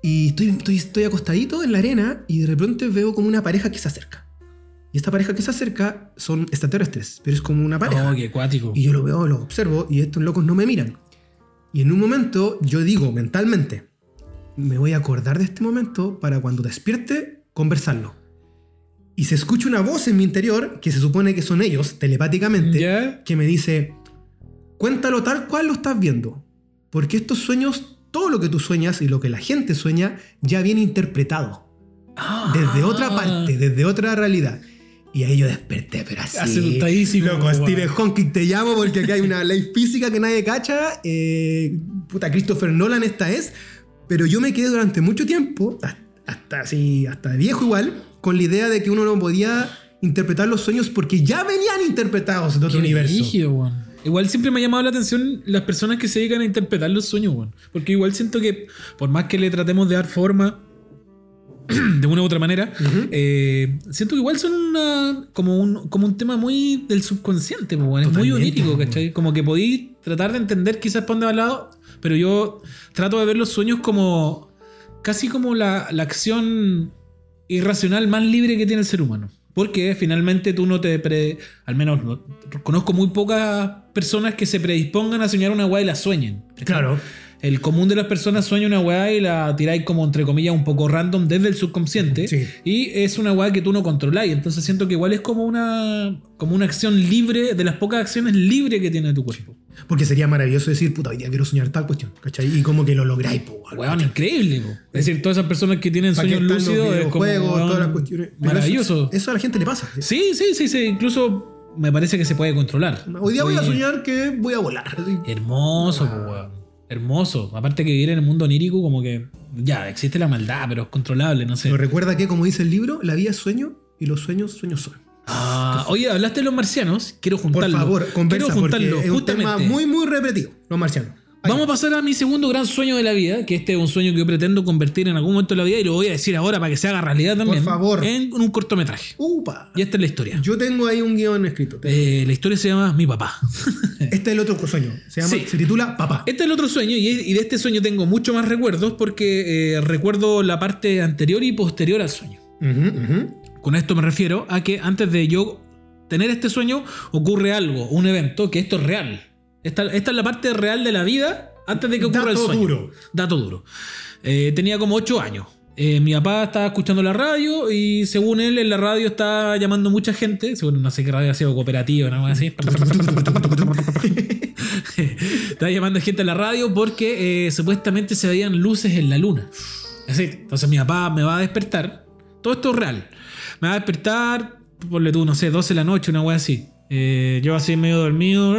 Speaker 2: y estoy, estoy, estoy acostadito en la arena y de repente veo como una pareja que se acerca. Y esta pareja que se acerca son extraterrestres, pero es como una pareja.
Speaker 1: Oh, qué acuático.
Speaker 2: Y yo lo veo, lo observo y estos locos no me miran. Y en un momento yo digo mentalmente, me voy a acordar de este momento para cuando despierte conversarlo. Y se escucha una voz en mi interior, que se supone que son ellos, telepáticamente, que me dice, cuéntalo tal cual lo estás viendo. Porque estos sueños, todo lo que tú sueñas y lo que la gente sueña, ya viene interpretado. Desde otra parte, desde otra realidad. Y ahí yo desperté, pero así.
Speaker 1: Asustadísimo,
Speaker 2: Loco,
Speaker 1: weón.
Speaker 2: Stephen Hawking te llamo porque aquí hay una ley física que nadie cacha. Eh, puta, Christopher Nolan esta es. Pero yo me quedé durante mucho tiempo, hasta, hasta así, hasta viejo igual, con la idea de que uno no podía interpretar los sueños porque ya venían interpretados de otro
Speaker 1: Qué
Speaker 2: universo.
Speaker 1: Igual siempre me ha llamado la atención las personas que se dedican a interpretar los sueños, weón. Porque igual siento que, por más que le tratemos de dar forma de una u otra manera, eh, siento que igual son una, como, un, como un tema muy del subconsciente, pues, weón. Es muy onírico,
Speaker 2: weón.
Speaker 1: ¿cachai? Como que podéis tratar de entender quizás para dónde va al lado, pero yo trato de ver los sueños como casi como la, la acción irracional más libre que tiene el ser humano. Porque finalmente tú no te pre... Al menos no- conozco muy pocas personas que se predispongan a soñar una weá y la sueñen. ¿cachai?
Speaker 2: Claro.
Speaker 1: El común de las personas sueña una weá y la tiráis como entre comillas un poco random desde el subconsciente.
Speaker 2: Sí.
Speaker 1: Y es una weá que tú no controláis. Entonces siento que igual es como una, como una acción libre, de las pocas acciones libres que tiene tu cuerpo.
Speaker 2: Porque sería maravilloso decir, puta, hoy día quiero soñar tal cuestión, ¿cachai? Y como que lo lográis, po, weón.
Speaker 1: Weón, increíble. po. Es decir, todas esas personas que tienen
Speaker 2: ¿Para qué
Speaker 1: sueños lúcidos es como weón,
Speaker 2: todas las cuestiones?
Speaker 1: Maravilloso.
Speaker 2: Eso, eso a la gente le pasa.
Speaker 1: Sí, sí, sí, sí. Incluso me parece que se puede controlar.
Speaker 2: Hoy día voy a soñar que voy a volar. así.
Speaker 1: Hermoso, po, weón. Hermoso. Aparte que vivir en el mundo onírico, como que ya existe la maldad, pero es controlable, no sé.
Speaker 2: Pero recuerda que, como dice el libro, la vida es sueño y los sueños, sueños son.
Speaker 1: Ah, oye, hablaste de los marcianos. Quiero
Speaker 2: Por
Speaker 1: juntarlo.
Speaker 2: favor, conversa,
Speaker 1: Quiero
Speaker 2: porque
Speaker 1: juntarlo,
Speaker 2: es un tema
Speaker 1: justamente.
Speaker 2: muy, muy repetido, los marcianos.
Speaker 1: Vamos a pasar a mi segundo gran sueño de la vida, que este es un sueño que yo pretendo convertir en algún momento de la vida y lo voy a decir ahora para que se haga realidad también.
Speaker 2: favor.
Speaker 1: En un cortometraje.
Speaker 2: Upa.
Speaker 1: Y esta es la historia.
Speaker 2: Yo tengo ahí un guion escrito.
Speaker 1: Eh, la historia se llama Mi papá.
Speaker 2: Este es el otro sueño. Se, llama,
Speaker 1: Sí.
Speaker 2: se titula Papá.
Speaker 1: Este es el otro sueño y, y de este sueño tengo mucho más recuerdos porque eh, recuerdo la parte anterior y posterior al sueño.
Speaker 2: Ujú, ujú.
Speaker 1: Con esto me refiero a que antes de yo tener este sueño ocurre algo, un evento, que esto es real. Esta, esta es la parte real de la vida antes de que ocurra el
Speaker 2: Dato
Speaker 1: sueño.
Speaker 2: duro.
Speaker 1: Dato duro. Eh, tenía como 8 años. Eh, mi papá estaba escuchando la radio y según él en la radio estaba llamando mucha gente, según no sé qué radio ha sido cooperativa, nada más así. estaba llamando gente a la radio porque eh, supuestamente se veían luces en la luna. Así, entonces mi papá me va a despertar. Todo esto es real. Me va a despertar, ponle tú, no sé, 12 de la noche, una wea así. Eh, yo así medio dormido.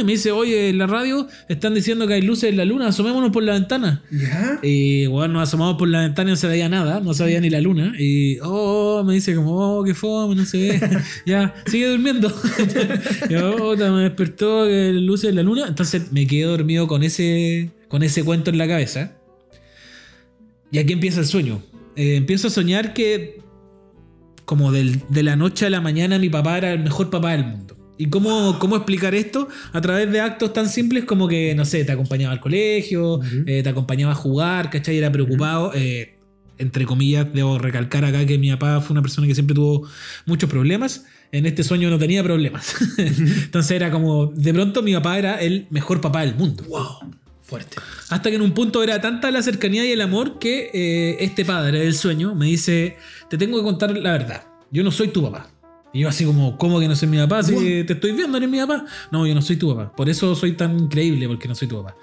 Speaker 1: Y me dice, oye, en la radio están diciendo que hay luces en la luna, asomémonos por la ventana.
Speaker 2: ¿Ya?
Speaker 1: Y bueno, nos asomamos por la ventana y no se veía nada, no se veía ni la luna. Y oh, me dice como, oh, qué fome, no se ve. ya, sigue durmiendo. y oh, me despertó que luces en la luna. Entonces me quedé dormido con ese, con ese cuento en la cabeza. Y aquí empieza el sueño. Eh, empiezo a soñar que como del- de la noche a la mañana mi papá era el mejor papá del mundo. ¿Y cómo, cómo explicar esto? A través de actos tan simples como que, no sé, te acompañaba al colegio, eh, te acompañaba a jugar, ¿cachai? Era preocupado. eh, entre comillas, debo recalcar acá que mi papá fue una persona que siempre tuvo muchos problemas. En este sueño no tenía problemas. Entonces era como, de pronto mi papá era el mejor papá del mundo.
Speaker 2: Wow. Fuerte.
Speaker 1: Hasta que en un punto era tanta la cercanía y el amor que eh, este padre del sueño me dice, te tengo que contar la verdad, yo no soy tu papá. Y yo así como, ¿cómo que no soy mi papá? Si te estoy viendo, eres mi papá. No, yo no soy tu papá. Por eso soy tan increíble, porque no soy tu papá.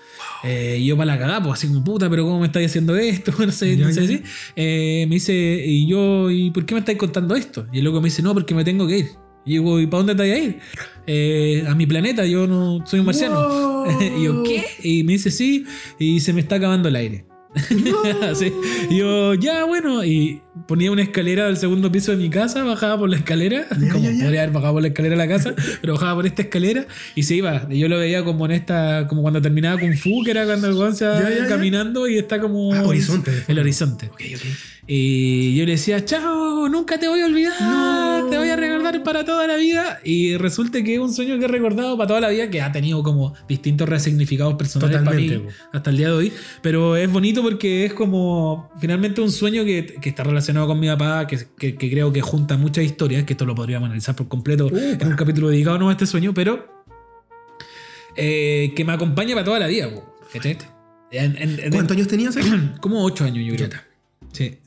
Speaker 1: Eh, y yo para la cagada, pues así como, puta, pero ¿cómo me estáis haciendo esto? No sé,
Speaker 2: Ya,
Speaker 1: no sé
Speaker 2: ya.
Speaker 1: así. Eh, me dice, y yo, ¿y por qué me estáis contando esto? Y el loco me dice, no, porque me tengo que ir. Y yo ¿y para dónde te vas a ir? "Eh, a mi planeta, yo no soy un marciano.
Speaker 2: Wow.
Speaker 1: y yo, ¿qué? Y me dice, sí, y se me está acabando el aire. Así. Y yo, ya, bueno, y ponía una escalera del segundo piso de mi casa, bajaba por la escalera,
Speaker 2: Ya,
Speaker 1: como
Speaker 2: ya, ya.
Speaker 1: podría haber bajado por la escalera de la casa, pero bajaba por esta escalera y se iba. Y yo lo veía como en esta, como cuando terminaba Kung Fu, que era cuando el weón se va caminando y está como
Speaker 2: Ah, horizonte.
Speaker 1: el horizonte.
Speaker 2: Ok, ok.
Speaker 1: Y yo le decía, chao, nunca te voy a olvidar,
Speaker 2: No.
Speaker 1: te voy a recordar para toda la vida. Y resulta que es un sueño que he recordado para toda la vida, que ha tenido como distintos resignificados personales para mí
Speaker 2: po.
Speaker 1: hasta el día de hoy. Pero es bonito porque es como finalmente un sueño que, que está relacionado con mi papá, que, que- que creo que junta muchas historias, que esto lo podríamos analizar por completo
Speaker 2: Upa.
Speaker 1: en un capítulo dedicado no a este sueño, pero eh, que me acompaña para toda la vida. po, ¿cachai? En- en- en-
Speaker 2: ¿Cuántos años tenías
Speaker 1: como ocho años, yo creo. Sí.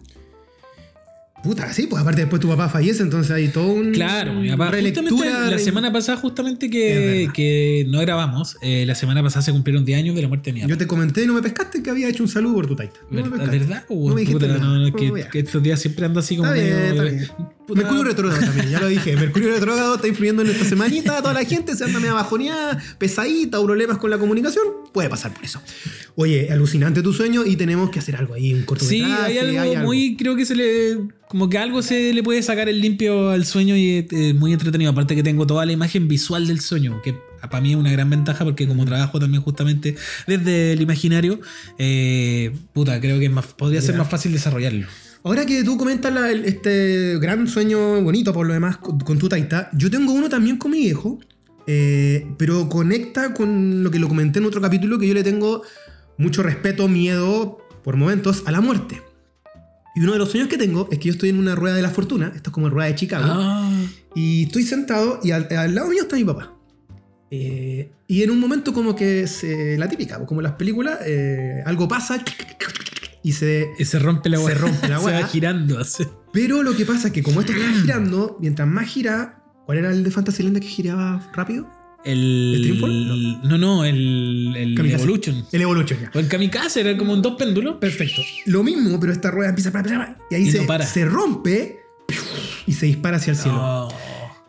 Speaker 2: Puta, sí, pues aparte después tu papá fallece, entonces hay todo un.
Speaker 1: Claro, mi papá,
Speaker 2: relectura.
Speaker 1: la semana pasada, justamente que, que no grabamos, eh, la semana pasada se cumplieron 10 años de la muerte de mi papá.
Speaker 2: Yo te comenté no me pescaste que había hecho un saludo por tu taita. No me
Speaker 1: ¿Verdad? ¿Verdad?
Speaker 2: No me dijiste
Speaker 1: Puta,
Speaker 2: nada.
Speaker 1: no, no,
Speaker 2: No,
Speaker 1: que, estos días siempre ando así como
Speaker 2: Está bien,
Speaker 1: medio-
Speaker 2: está bien.
Speaker 1: Puta,
Speaker 2: Mercurio retrógrado también, ya lo dije. Mercurio retrógrado está influyendo en esta semanita. Toda la gente se anda media bajoneada, pesadita o problemas con la comunicación. Puede pasar por eso. Oye, alucinante tu sueño y tenemos que hacer algo ahí, un
Speaker 1: Sí,
Speaker 2: cortometraje.
Speaker 1: hay algo, muy, creo que se le, como que algo se le puede sacar el limpio al sueño y es muy entretenido. Aparte que tengo toda la imagen visual del sueño, que para mí es una gran ventaja porque como trabajo también justamente desde el imaginario, eh, puta, creo que más, podría ser más fácil desarrollarlo.
Speaker 2: Ahora que tú comentas la- el- este gran sueño bonito por lo demás con, con tu taita, yo tengo uno también con mi viejo, eh, pero conecta con lo que lo comenté en otro capítulo, que yo le tengo mucho respeto, miedo, por momentos, a la muerte. Y uno de los sueños que tengo es que yo estoy en una rueda de la fortuna, esto es como rueda de Chicago,
Speaker 1: Ah,
Speaker 2: y estoy sentado y al, al lado mío está mi papá. Eh, y en un momento como que se, la típica, como en las películas, eh, algo pasa y se,
Speaker 1: y se rompe la
Speaker 2: Se rompe la
Speaker 1: se va girando así.
Speaker 2: Pero lo que pasa es que como esto está girando, mientras más gira, ¿cuál era el de Fantasyland que giraba rápido?
Speaker 1: El,
Speaker 2: ¿El Dreamfall?
Speaker 1: No, no, el, el
Speaker 2: Kamikaze.
Speaker 1: Evolution.
Speaker 2: El Evolution ya.
Speaker 1: O el Kamikaze, era como un dos péndulos.
Speaker 2: Perfecto. Lo mismo, pero esta rueda empieza a y ahí
Speaker 1: Y
Speaker 2: se,
Speaker 1: no para.
Speaker 2: se rompe y se dispara hacia el cielo.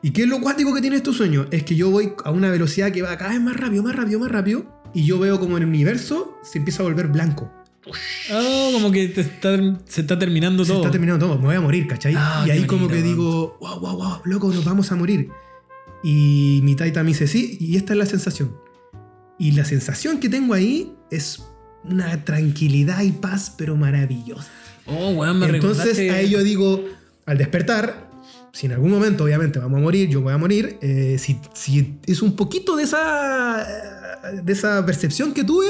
Speaker 2: ¿Y qué es lo cuático que tiene estos sueños? Es que yo voy a una velocidad que va cada vez más rápido, más rápido, más rápido, y yo veo como el universo se empieza a volver blanco.
Speaker 1: Oh, como que te está- se está terminando
Speaker 2: Se
Speaker 1: todo.
Speaker 2: está terminando todo, me voy a morir, ¿cachai?
Speaker 1: Ah,
Speaker 2: y ahí como que digo, wow, wow, wow, loco, nos vamos a morir. Y mi taita me dice, sí, y esta es la sensación. Y la sensación que tengo ahí es una tranquilidad y paz, pero maravillosa.
Speaker 1: Oh, weón, me
Speaker 2: Entonces
Speaker 1: recordaste-
Speaker 2: ahí yo digo, al despertar, si en algún momento obviamente vamos a morir, yo voy a morir, eh, si, si es un poquito de esa, eh, de esa percepción que tuve,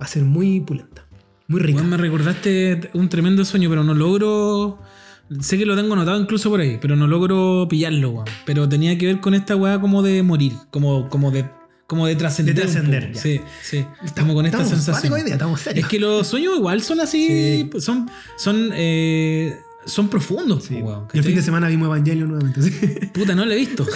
Speaker 2: va a ser muy pulenta, muy rica.
Speaker 1: Weón, me recordaste un tremendo sueño, pero no logro. Sé que lo tengo anotado incluso por ahí, pero no logro pillarlo, weón. Pero tenía que ver con esta weá como de morir, como, como de. Como de trascender.
Speaker 2: De trascender, ya.
Speaker 1: Sí, sí. Estamos con esta
Speaker 2: estamos
Speaker 1: sensación.
Speaker 2: día, estamos serios.
Speaker 1: Es que los sueños igual son así.
Speaker 2: Sí.
Speaker 1: Son. Son. eh, son profundos,
Speaker 2: Sí.
Speaker 1: weón,
Speaker 2: y el fin de semana vimos Evangelion nuevamente. sí.
Speaker 1: Puta, no lo he visto.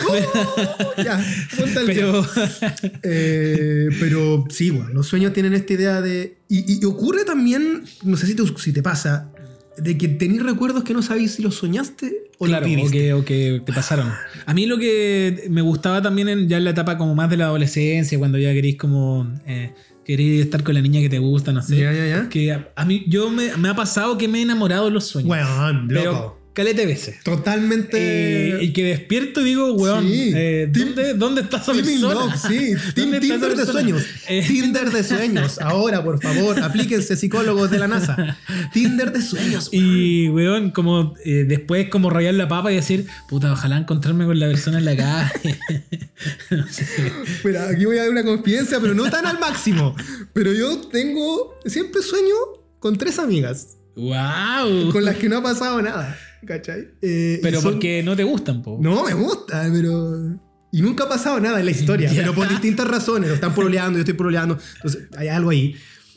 Speaker 2: ya, al día.
Speaker 1: pero.
Speaker 2: Eh, pero sí, bueno, los sueños tienen esta idea de. Y, y ocurre también, no sé si te, si te pasa, de que tenés recuerdos que no sabéis si los soñaste o
Speaker 1: Claro,
Speaker 2: los
Speaker 1: o
Speaker 2: viviste.
Speaker 1: que, o que te pasaron. A mí lo que me gustaba también en, ya en la etapa como más de la adolescencia, cuando ya queréis como eh, queréis estar con la niña que te gusta, no sé.
Speaker 2: Ya, ya, ya.
Speaker 1: Que a, a mí yo me, me ha pasado que me he enamorado de los sueños.
Speaker 2: Weón,
Speaker 1: pero
Speaker 2: loco.
Speaker 1: calete veces.
Speaker 2: Totalmente.
Speaker 1: Eh, y que despierto y digo, weón,
Speaker 2: Sí.
Speaker 1: eh, ¿dónde, ¿dónde está esa persona?
Speaker 2: Love, sí. Team
Speaker 1: ¿Dónde está esa
Speaker 2: Tinder de sueños.
Speaker 1: Eh,
Speaker 2: Tinder de sueños. Ahora, por favor, aplíquense psicólogos de la NASA. Tinder de sueños.
Speaker 1: Y, weón, como eh, después como rayar la papa y decir, puta, ojalá encontrarme con la persona en la calle. No sé.
Speaker 2: Mira, aquí voy a dar una confidencia, pero no tan al máximo. Pero yo tengo. Siempre sueño con tres amigas.
Speaker 1: ¡Wow!
Speaker 2: Con las que no ha pasado nada. ¿Cachai? Eh,
Speaker 1: Pero
Speaker 2: son-
Speaker 1: porque no te gustan, po.
Speaker 2: No, me gusta, pero. Y nunca ha pasado nada en la historia, pero por distintas razones. Están pololeando, yo estoy pololeando. Entonces, hay algo ahí.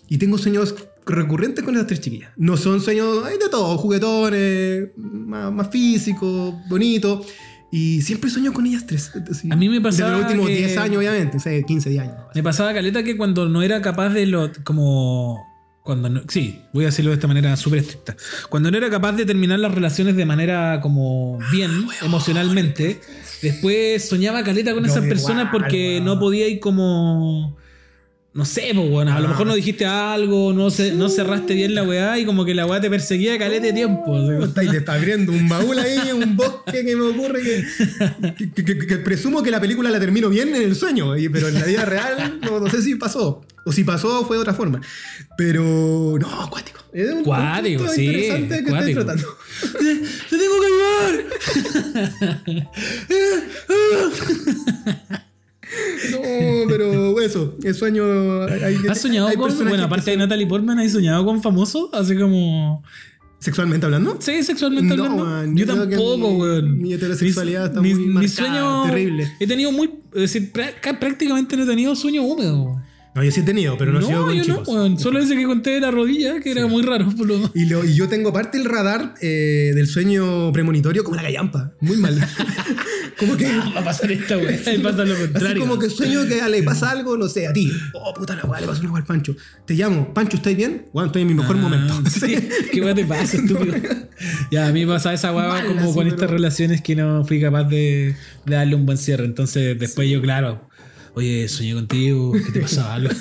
Speaker 2: Y tengo sueños recurrentes con esas tres chiquillas. No son sueños, hay de todo, juguetones, más, más físicos, bonitos. Y siempre sueño con ellas tres. Así,
Speaker 1: A mí me pasaba
Speaker 2: Desde los últimos
Speaker 1: que-
Speaker 2: 10 años, obviamente, o sea, 15, 10 años.
Speaker 1: Me pasaba caleta que cuando no era capaz de lo. como. Cuando no, sí, voy a decirlo de esta manera súper estricta. Cuando no era capaz de terminar las relaciones de manera como bien, emocionalmente, después soñaba caleta con esas
Speaker 2: igual,
Speaker 1: personas porque
Speaker 2: weón.
Speaker 1: no podía ir como. No sé, pues bueno, a lo
Speaker 2: Ah.
Speaker 1: mejor no dijiste algo, no, ce- no cerraste bien la weá y como que la weá te perseguía caleta de tiempo. así.
Speaker 2: Estáis está abriendo un baúl ahí, un bosque que me ocurre que, que, que- que presumo que la película la termino bien en el sueño, y- pero en la vida real no, no sé si pasó. O si pasó fue de otra forma. Pero no, acuático. Es un
Speaker 1: Cuático, sí,
Speaker 2: interesante que
Speaker 1: cuático.
Speaker 2: tratando.
Speaker 1: ¡Te tengo que ayudar!
Speaker 2: No, pero eso, el sueño. hay-
Speaker 1: ¿Has soñado
Speaker 2: hay
Speaker 1: con.? Bueno, aparte de Natalie Portman, ¿has soñado con famosos? Así como.
Speaker 2: ¿Sexualmente hablando?
Speaker 1: Sí, sexualmente
Speaker 2: No,
Speaker 1: hablando.
Speaker 2: man,
Speaker 1: yo tampoco,
Speaker 2: mi-
Speaker 1: weón.
Speaker 2: mi heterosexualidad está muy marcada,
Speaker 1: sueños-
Speaker 2: terrible.
Speaker 1: He tenido muy. Es decir, prá- ca- prácticamente no he tenido sueños húmedos.
Speaker 2: No, yo sí he tenido, pero no, he sido con
Speaker 1: yo
Speaker 2: chicos.
Speaker 1: no, weón. Solo ese que conté de la rodilla, que era muy raro. Por lo...
Speaker 2: Y, lo- y yo tengo parte del radar eh, del sueño premonitorio como la gallampa. Muy mal. como que.
Speaker 1: Va a pasar esta weá. Pasa lo
Speaker 2: Así
Speaker 1: contrario.
Speaker 2: como que sueño que le pasa algo, no sé, a ti. Oh, puta la weá, le pasó una weá al Pancho. Te llamo, Pancho, ¿estáis bien? Bueno, estoy en mi mejor
Speaker 1: Ah,
Speaker 2: momento.
Speaker 1: sí. ¿Qué weá te pasa, estúpido? Ya, a mí me pasa esa weá como
Speaker 2: así,
Speaker 1: con estas relaciones que no fui capaz de, de darle un buen cierre. Entonces, después yo, claro. Oye, soñé contigo, ¿qué te pasaba algo?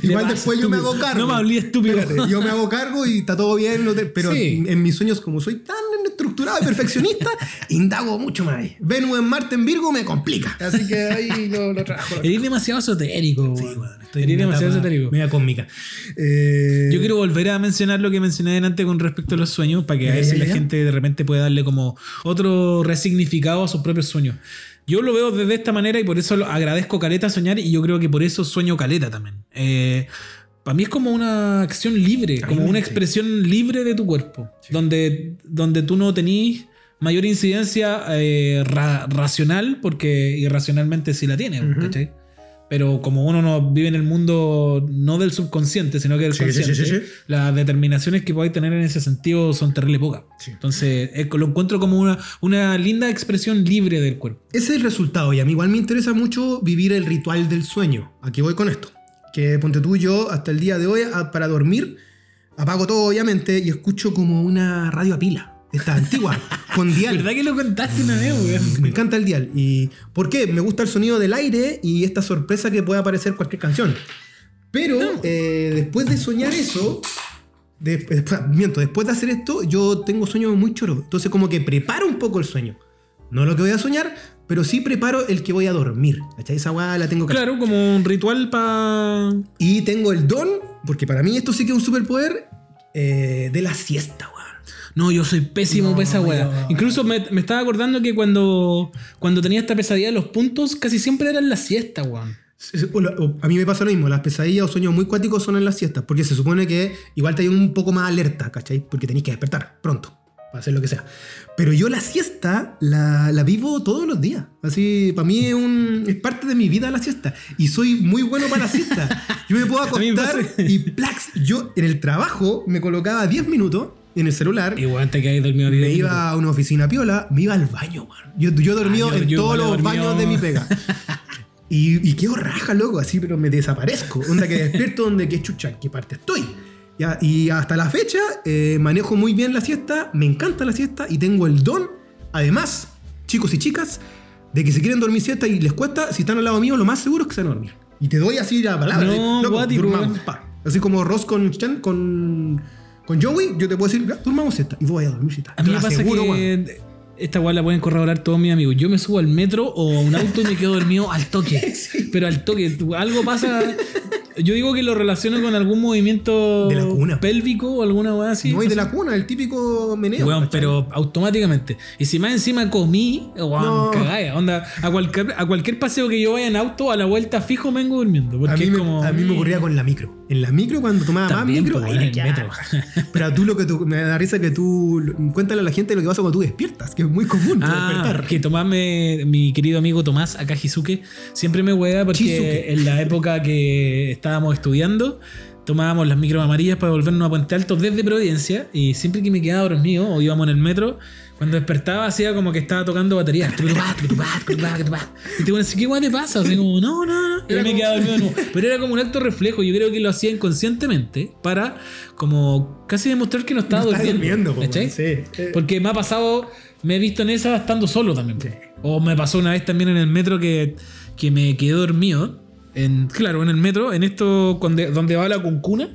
Speaker 1: ¿Qué
Speaker 2: Igual después yo me hago cargo.
Speaker 1: No me hablé estúpido.
Speaker 2: Espérate, yo me hago cargo y está todo bien, pero
Speaker 1: Sí.
Speaker 2: en mis sueños, como soy tan estructurado y perfeccionista, indago mucho más. ahí. Venus en Marte en Virgo me complica. Así que ahí lo, lo trabajo.
Speaker 1: Eres demasiado esotérico,
Speaker 2: Sí, bueno, estoy
Speaker 1: Eres demasiado esotérico.
Speaker 2: Media cósmica. Eh,
Speaker 1: Yo quiero volver a mencionar lo que mencioné delante con respecto a los sueños, para que a veces
Speaker 2: ya,
Speaker 1: la
Speaker 2: ya.
Speaker 1: gente de repente pueda darle como otro resignificado a sus propios sueños. Yo lo veo desde esta manera y por eso lo agradezco caleta soñar y yo creo que por eso sueño caleta también. Eh, para mí es como una acción libre, como una expresión libre de tu cuerpo, donde, donde tú no tenís mayor incidencia eh, ra- racional, porque irracionalmente sí la tiene,
Speaker 2: Ujú.
Speaker 1: ¿cachai? Pero como uno no vive en el mundo no del subconsciente, sino que del
Speaker 2: Sí,
Speaker 1: consciente,
Speaker 2: sí, sí.
Speaker 1: las determinaciones que podáis tener en ese sentido son terrible pocas. Entonces, lo encuentro como una, una linda expresión libre del cuerpo.
Speaker 2: Ese es el resultado y a mí igual me interesa mucho vivir el ritual del sueño. Aquí voy con esto. Que ponte tú y yo hasta el día de hoy para dormir apago todo obviamente y escucho como una radio a pila. Esta antigua, con dial.
Speaker 1: ¿Verdad que lo contaste una vez, weón?
Speaker 2: Me encanta el dial. ¿Y por qué? Me gusta el sonido del aire y esta sorpresa que puede aparecer cualquier canción. Pero eh, después de soñar eso, de- después, miento, después de hacer esto, yo tengo sueños muy choros. Entonces como que preparo un poco el sueño. No lo que voy a soñar, pero sí preparo el que voy a dormir. ¿Cachai? Esa weá la tengo que
Speaker 1: Claro, como un ritual para...
Speaker 2: Y tengo el don, porque para mí esto sí que es un superpoder, eh, de la siesta.
Speaker 1: No, yo soy pésimo
Speaker 2: No,
Speaker 1: para esa weá. Incluso me, me estaba acordando que cuando, cuando tenía esta pesadilla de los puntos, casi siempre era en la siesta, weón.
Speaker 2: A mí me pasa lo mismo, las pesadillas o sueños muy cuáticos son en las siestas, porque se supone que igual te hay un poco más alerta, ¿cachai? Porque tenéis que despertar pronto para hacer lo que sea. Pero yo la siesta la, la vivo todos los días. Así, para mí es, un, es parte de mi vida la siesta. Y soy muy bueno para la siesta. Yo me puedo
Speaker 1: me
Speaker 2: acostar y plax. Yo en el trabajo me colocaba 10 minutos en el celular.
Speaker 1: Weón, te caes dormido.
Speaker 2: Me iba a una oficina piola, me iba al baño, man. Yo, yo he dormido
Speaker 1: Ah,
Speaker 2: en
Speaker 1: yo
Speaker 2: todos
Speaker 1: igual
Speaker 2: los
Speaker 1: dormido-
Speaker 2: baños de mi pega. Y, y quedo raja, loco, así, pero me desaparezco. Onda que despierto donde que chucha, ¿en qué parte estoy? Ya, y hasta la fecha eh, manejo muy bien la siesta, me encanta la siesta y tengo el don, además, chicos y chicas, de que si quieren dormir siesta y les cuesta, si están al lado mío, lo más seguro es que se van a dormir. Y te doy así la palabra.
Speaker 1: No,
Speaker 2: eh, loco,
Speaker 1: weón.
Speaker 2: pa. Así como Ross con con, con Joey, yo te puedo decir, ya, durmamos siesta. Y voy a dormir siesta.
Speaker 1: A mí me pasa
Speaker 2: aseguro,
Speaker 1: que esta weá la pueden corroborar todos mis amigos. Yo me subo al metro o a un auto y me quedo dormido al toque. Pero al toque. Algo pasa. Yo digo que lo relaciono con algún movimiento
Speaker 2: De la cuna.
Speaker 1: pélvico o alguna weá así.
Speaker 2: No, y de la cuna, el típico meneo.
Speaker 1: Pero automáticamente. Y si más encima comí, weón,
Speaker 2: No.
Speaker 1: cagaya. Onda, a cualquier, a cualquier paseo que yo vaya en auto, a la vuelta fijo me vengo durmiendo. Porque
Speaker 2: A mí,
Speaker 1: es
Speaker 2: me,
Speaker 1: como.
Speaker 2: a mí me ocurría con la micro. En la micro, cuando tomaba
Speaker 1: También,
Speaker 2: más micro, ahí
Speaker 1: en
Speaker 2: me
Speaker 1: el metro.
Speaker 2: Pero tú lo que tú, me da risa que tú cuéntale a la gente lo que pasa cuando tú despiertas, que es muy común tú
Speaker 1: Ah,
Speaker 2: despertar.
Speaker 1: que Tomás, me- mi querido amigo Tomás Akajisuke, siempre me hueá porque
Speaker 2: Chisuke.
Speaker 1: en la época que estábamos estudiando, tomábamos las micros amarillas para volvernos a Puente Alto desde Providencia y siempre que me quedaba dormido o íbamos en el metro, cuando despertaba hacía como que estaba tocando batería. Y te pones, ¿qué guay te pasa? Así como, no, no, no.
Speaker 2: Era
Speaker 1: me
Speaker 2: como-
Speaker 1: quedaba dormido nuevo. Pero era como un acto reflejo. Yo creo que lo hacía inconscientemente para como casi demostrar que no estaba
Speaker 2: No
Speaker 1: durmiendo.
Speaker 2: durmiendo,
Speaker 1: ¿cachai?
Speaker 2: sí. Eh,
Speaker 1: Porque me ha pasado, me he visto en esa estando solo también.
Speaker 2: Sí.
Speaker 1: O me pasó una vez también en el metro que, que me quedé dormido. En, claro, en el metro, en esto donde va la cuncuna.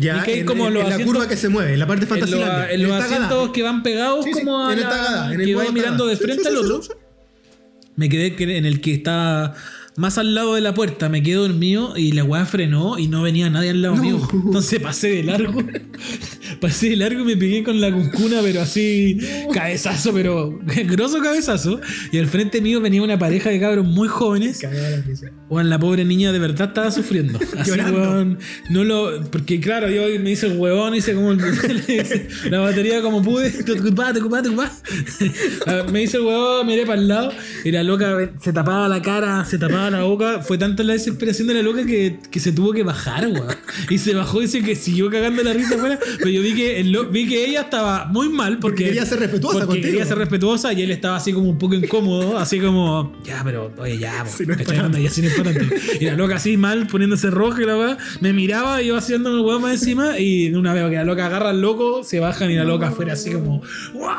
Speaker 2: Ya,
Speaker 1: y que hay
Speaker 2: en,
Speaker 1: como
Speaker 2: en-
Speaker 1: los
Speaker 2: en la
Speaker 1: asientos-
Speaker 2: curva que se mueve, en la parte fantasía.
Speaker 1: en los asientos que van pegados
Speaker 2: Sí, sí,
Speaker 1: como a
Speaker 2: en el tagada, en el
Speaker 1: que va mirando de frente al otro. Me quedé que- en el que está más al lado de la puerta, me quedé dormido y la weá frenó y no venía nadie al lado
Speaker 2: No.
Speaker 1: mío. Entonces pasé de largo. pasé de largo y me pegué con la cuncuna, pero así, cabezazo, pero grosso cabezazo. Y al frente mío venía una pareja de cabros muy jóvenes.
Speaker 2: Cagada la
Speaker 1: pobre niña de verdad estaba sufriendo. Así, weón, no lo. Porque, claro, yo me hice el huevón, hice como. el- la batería como pude. tucupá, tucupá. Ah, Me hice el huevón, miré para el lado. Y la loca se tapaba la cara, se tapaba boca. Fue tanta la desesperación de la loca que, que se tuvo que bajar, weón. Y se bajó y dice que siguió cagando la risa afuera. Pero yo vi que, el vi que ella estaba muy mal porque,
Speaker 2: Porque quería ser respetuosa
Speaker 1: porque
Speaker 2: contigo.
Speaker 1: quería ser respetuosa y él estaba así como un poco incómodo, así como, ya, pero oye, ya, po,
Speaker 2: Sí, no
Speaker 1: ya sin. Y la loca así mal, poniéndose roja y la weá, me miraba y yo haciéndome el weón más encima y una vez que la loca agarra al loco, se bajan y la loca afuera así como, ¡guau!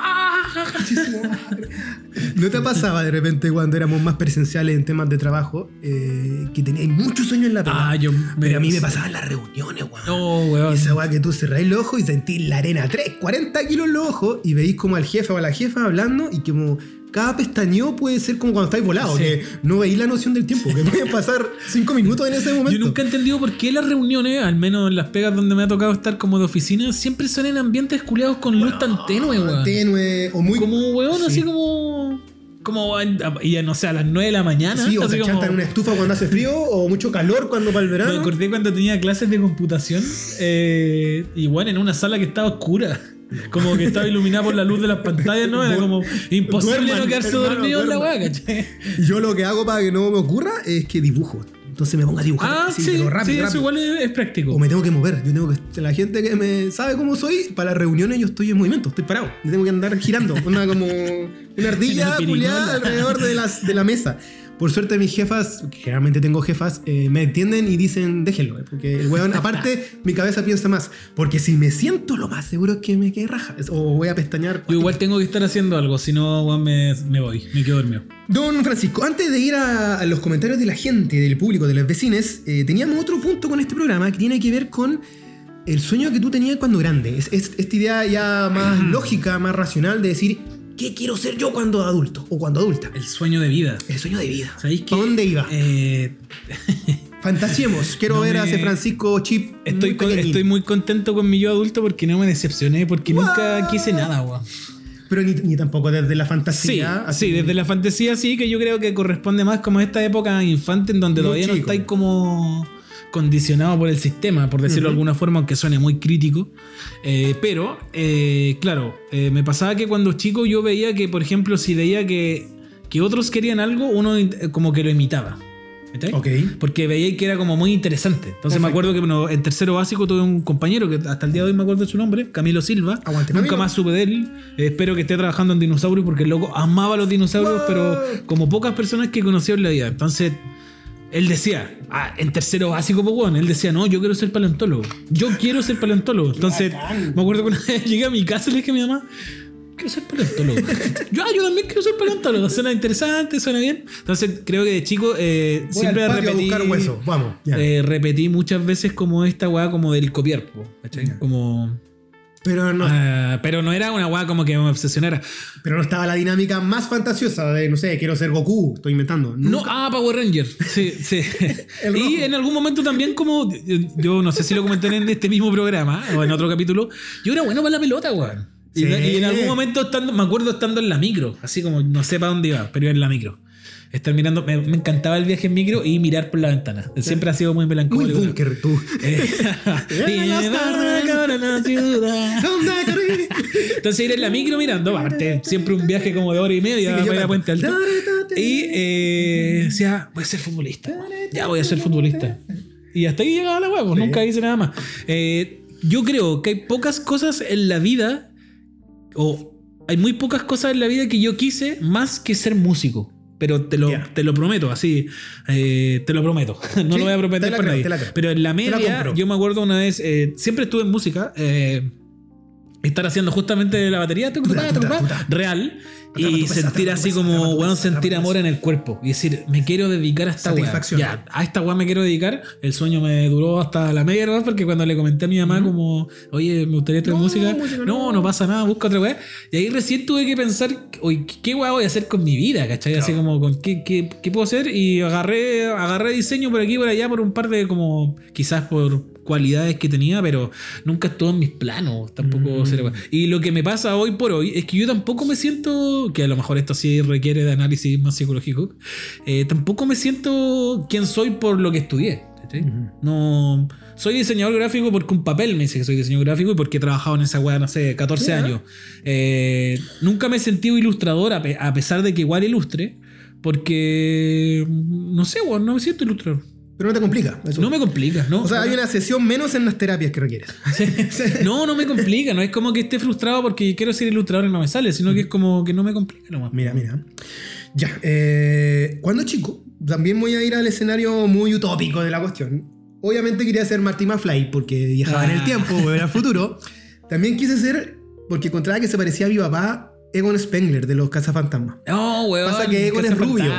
Speaker 2: ¿No te pasaba de repente cuando éramos más presenciales en temas de trabajo eh, que teníais mucho sueño en la pega?
Speaker 1: Ah, yo
Speaker 2: Pero a mí me pasaba en las reuniones, weón.
Speaker 1: No, weón.
Speaker 2: Esa weá que tú cerráis los ojos y sentís la arena 3, 40 kilos en los ojos y veis como al jefe o a la jefa hablando y como cada pestañeo puede ser como cuando estáis volados,
Speaker 1: Sí.
Speaker 2: que no veis la noción del tiempo, que pueden pasar 5 minutos en ese momento.
Speaker 1: Yo nunca he entendido por qué las reuniones, al menos en las pegas donde me ha tocado estar como de oficina, siempre son en ambientes culeados con luz tan tenue, weón.
Speaker 2: Tenue o muy.
Speaker 1: Como weón,
Speaker 2: Sí.
Speaker 1: así como. Como, y no sé, a las 9 de la mañana.
Speaker 2: Sí, o se
Speaker 1: como-
Speaker 2: en una estufa cuando hace frío o mucho calor cuando para el
Speaker 1: Me
Speaker 2: verano.
Speaker 1: acordé cuando tenía clases de computación, eh, y bueno, en una sala que estaba oscura. Como que estaba iluminada por la luz de las pantallas, ¿no? Era como imposible
Speaker 2: Duerman,
Speaker 1: no quedarse
Speaker 2: hermano,
Speaker 1: dormido en la weá, ¿cachai?
Speaker 2: Yo lo que hago para que no me ocurra es que dibujo. Entonces me pongo a dibujar.
Speaker 1: Ah,
Speaker 2: así,
Speaker 1: sí,
Speaker 2: pero rápido,
Speaker 1: sí, eso
Speaker 2: rápido.
Speaker 1: igual es, es práctico.
Speaker 2: O me tengo que mover. Yo tengo que. La gente que me sabe cómo soy, para las reuniones yo estoy en movimiento, estoy parado. Yo tengo que andar girando. Una como. Una ardilla puleada alrededor de, las, de la mesa. Por suerte, mis jefas, que generalmente tengo jefas, eh, me entienden y dicen, déjenlo. eh, Porque el weón, aparte, mi cabeza piensa más. Porque si me siento, lo más seguro es que me quede raja. O voy a pestañear.
Speaker 1: Yo igual tengo que estar haciendo algo, si no, weón, me, me voy, me quedo dormido.
Speaker 2: Don Francisco, antes de ir a, a los comentarios de la gente, del público, de los vecinos, eh, teníamos otro punto con este programa que tiene que ver con el sueño que tú tenías cuando grande. Es, es- esta idea ya más lógica, más racional de decir, ¿qué quiero ser yo cuando adulto o cuando adulta?
Speaker 1: El sueño de vida.
Speaker 2: El sueño de vida.
Speaker 1: ¿Sabéis qué?
Speaker 2: ¿A dónde iba?
Speaker 1: Eh,
Speaker 2: Fantasiemos. Quiero
Speaker 1: no
Speaker 2: ver a ese Francisco Chip.
Speaker 1: estoy,
Speaker 2: muy
Speaker 1: con-
Speaker 2: pequeñín.
Speaker 1: estoy muy contento con mi yo adulto porque no me decepcioné, porque nunca quise nada, weón.
Speaker 2: Pero ni, ni tampoco desde la
Speaker 1: Sí,
Speaker 2: fantasía. así-
Speaker 1: sí, desde la fantasía sí, que yo creo que corresponde más como a esta época infante en donde
Speaker 2: Muy
Speaker 1: todavía no estáis como condicionado por el sistema, por decirlo de alguna forma, aunque suene muy crítico. Eh, pero, eh, claro, eh, me pasaba que cuando chico yo veía que, por ejemplo, si veía que, que otros querían algo, uno como que lo imitaba. ¿Cachai?
Speaker 2: Ok.
Speaker 1: Porque veía que era como muy interesante. Entonces me acuerdo que bueno, en tercero básico tuve un compañero que hasta el día de hoy me acuerdo de su nombre, Camilo Silva.
Speaker 2: Aguante,
Speaker 1: Nunca
Speaker 2: Camilo.
Speaker 1: más supe de él. Eh, espero que esté trabajando en dinosaurios porque el loco amaba los dinosaurios,
Speaker 2: Wow.
Speaker 1: pero como pocas personas que conoció en la vida. Entonces él decía, ah, en tercero básico, pues bueno, él decía, no, yo quiero ser paleontólogo. Yo quiero ser paleontólogo. Entonces me acuerdo que una vez llegué a mi casa y le dije a mi mamá, quiero ser paleontólogo. yo, ah, yo también quiero ser paleontólogo. Suena interesante, suena bien. Entonces creo que de chico eh,
Speaker 2: Voy
Speaker 1: siempre
Speaker 2: al
Speaker 1: repetí,
Speaker 2: a buscar huesos. Vamos. ya.
Speaker 1: eh, repetí muchas veces como esta weá como del copiar, ¿cachai? Como...
Speaker 2: pero, no,
Speaker 1: ah, pero no era una weá como que me obsesionara.
Speaker 2: pero no estaba la dinámica más fantasiosa de, no sé, quiero ser Goku. Estoy inventando.
Speaker 1: No, ah, Power Ranger. Sí, sí. Y en algún momento también como, yo, no sé si lo comenté en este mismo programa o en otro capítulo, yo era bueno para la pelota, weón. Y,
Speaker 2: Sí.
Speaker 1: y en algún momento estando, me acuerdo estando en la micro, así como no sé para dónde iba, pero iba en la micro. Estar mirando, me, me encantaba el viaje en micro y mirar por la ventana. Siempre ha sido muy
Speaker 2: Muy
Speaker 1: melancólico.
Speaker 2: búnker tú.
Speaker 1: Eh, barra la ciudad. Entonces ir en la micro mirando, aparte siempre un viaje como de hora y media
Speaker 2: Sí,
Speaker 1: para. Puente Alto. Y eh, decía, voy a ser futbolista. Ya voy a ser futbolista. Y hasta ahí llegaba la hueá, pues nunca hice nada más. Eh, yo creo que hay pocas cosas en la vida, o hay muy pocas cosas en la vida que yo quise más que ser músico. Pero te lo, te lo prometo, así. eh, te lo prometo. no
Speaker 2: Sí,
Speaker 1: lo voy a
Speaker 2: te
Speaker 1: prometer
Speaker 2: creo,
Speaker 1: nadie. Pero en la media, yo me acuerdo una vez, eh, siempre estuve en música. eh, estar haciendo justamente la batería real y sentir así como
Speaker 2: atrapa
Speaker 1: sentir amor en el cuerpo y decir me quiero dedicar a esta weá
Speaker 2: Satisfacción.
Speaker 1: ya a esta weá me quiero dedicar. El sueño me duró hasta la media nomás porque cuando le comenté a mi mamá como oye me gustaría
Speaker 2: No,
Speaker 1: música
Speaker 2: música
Speaker 1: no,
Speaker 2: no.
Speaker 1: pasa nada busca otra weá y ahí recién tuve que pensar oye qué weá voy a hacer con mi vida ¿cachai? así como con qué, qué, qué puedo hacer y agarré agarré diseño por aquí y por allá por un par de como quizás por cualidades que tenía, pero nunca estuvo en mis planos, tampoco
Speaker 2: Mm.
Speaker 1: Y lo que me pasa hoy por hoy es que yo tampoco me siento, que a lo mejor esto sí requiere de análisis más psicológico, eh, tampoco me siento quien soy por lo que estudié. No. Soy diseñador gráfico porque un papel me dice que soy diseñador gráfico y porque he trabajado en esa weá, no sé, 14
Speaker 2: Ya.
Speaker 1: años. Eh, nunca me he sentido ilustrador, a pesar de que igual ilustre, Porque. No sé, weón, no me siento ilustrador.
Speaker 2: Pero no te complica. eso.
Speaker 1: No me complica, ¿no?
Speaker 2: O sea, hay una sesión menos en las terapias que requieres.
Speaker 1: No, no me complica, no es como que esté frustrado porque quiero ser ilustrador y no me sale, sino que es como que no me complica nomás.
Speaker 2: Mira, mira. Ya. eh, cuando chico, también voy a ir al escenario muy utópico de la cuestión. Obviamente quería ser Marty McFly porque viajaba en el
Speaker 1: Ah.
Speaker 2: tiempo, volver al futuro. También quise ser, porque encontraba que se parecía a mi papá, Egon Spengler de los Cazafantasmas.
Speaker 1: No, weón.
Speaker 2: Pasa que Egon es rubio.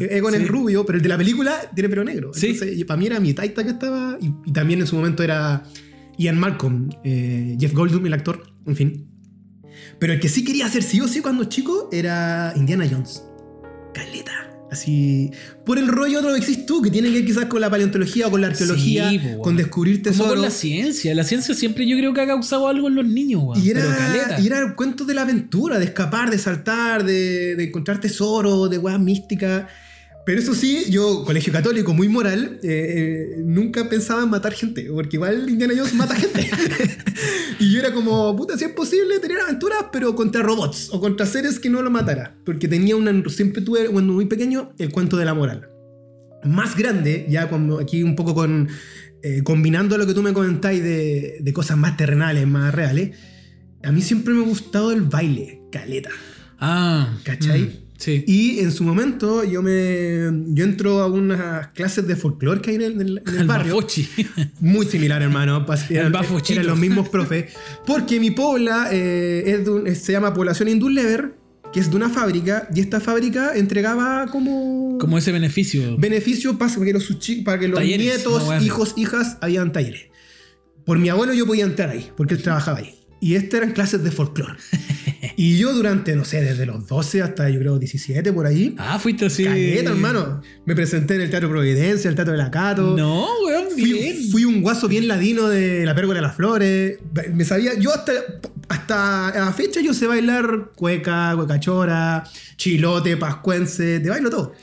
Speaker 2: Egon
Speaker 1: Sí.
Speaker 2: es rubio, pero el de la película tiene pelo negro.
Speaker 1: Sí.
Speaker 2: Entonces, y para mí era mi taita que estaba. Y, y también en su momento era Ian Malcolm, eh, Jeff Goldblum, el actor. En fin. Pero el que sí quería hacer sí o sí cuando chico era Indiana Jones. Caleta. Así. Por el rollo de lo que existes tú, que tiene que ver quizás con la paleontología o con la arqueología,
Speaker 1: Sí, po, weón.
Speaker 2: con descubrir tesoros.
Speaker 1: con la ciencia. La ciencia siempre yo creo que ha causado algo en los niños, weón.
Speaker 2: Y y era el cuento de la aventura, de escapar, de saltar, de, de encontrar tesoro, de weas místicas. Pero eso sí, yo, colegio católico muy moral, eh, eh, nunca pensaba en matar gente, porque igual Indiana Jones mata gente. y yo era como, puta, si es posible tener aventuras, pero contra robots o contra seres que no lo matara. Porque tenía una, siempre tuve, cuando muy pequeño, el cuento de la moral. Más grande, ya cuando aquí un poco con, eh, combinando lo que tú me comentáis de, de cosas más terrenales, más reales, a mí siempre me ha gustado el baile, caleta.
Speaker 1: Ah.
Speaker 2: ¿Cachai?
Speaker 1: mm, sí.
Speaker 2: Y en su momento yo me yo entro a unas clases de folclore que hay en el, en el- en el
Speaker 1: El
Speaker 2: barrio.
Speaker 1: bafochi.
Speaker 2: Muy similar, hermano. Eran, eran los mismos profes. Porque mi pobla eh, es de un- es- se llama Población Indullever, que es de una fábrica, y esta fábrica entregaba como,
Speaker 1: Como ese beneficio.
Speaker 2: beneficios para que los, sus chi- para que los
Speaker 1: Talleres,
Speaker 2: nietos, hijos, hijas, habían talleres. Por mi abuelo yo podía entrar ahí, porque él trabajaba ahí. Y estas eran clases de folclore. y yo durante, no sé, desde los 12 hasta yo creo 17 por ahí,
Speaker 1: Ah, fuiste así.
Speaker 2: Caleta, hermano. Me presenté en el Teatro Providencia, el Teatro de la Cato.
Speaker 1: No, weón, bien.
Speaker 2: Fui, fui un guaso bien ladino de la pérgola de las flores. Me sabía, yo hasta, hasta la fecha yo sé bailar cueca, cuecachora, chilote, pascuense, te bailo todo.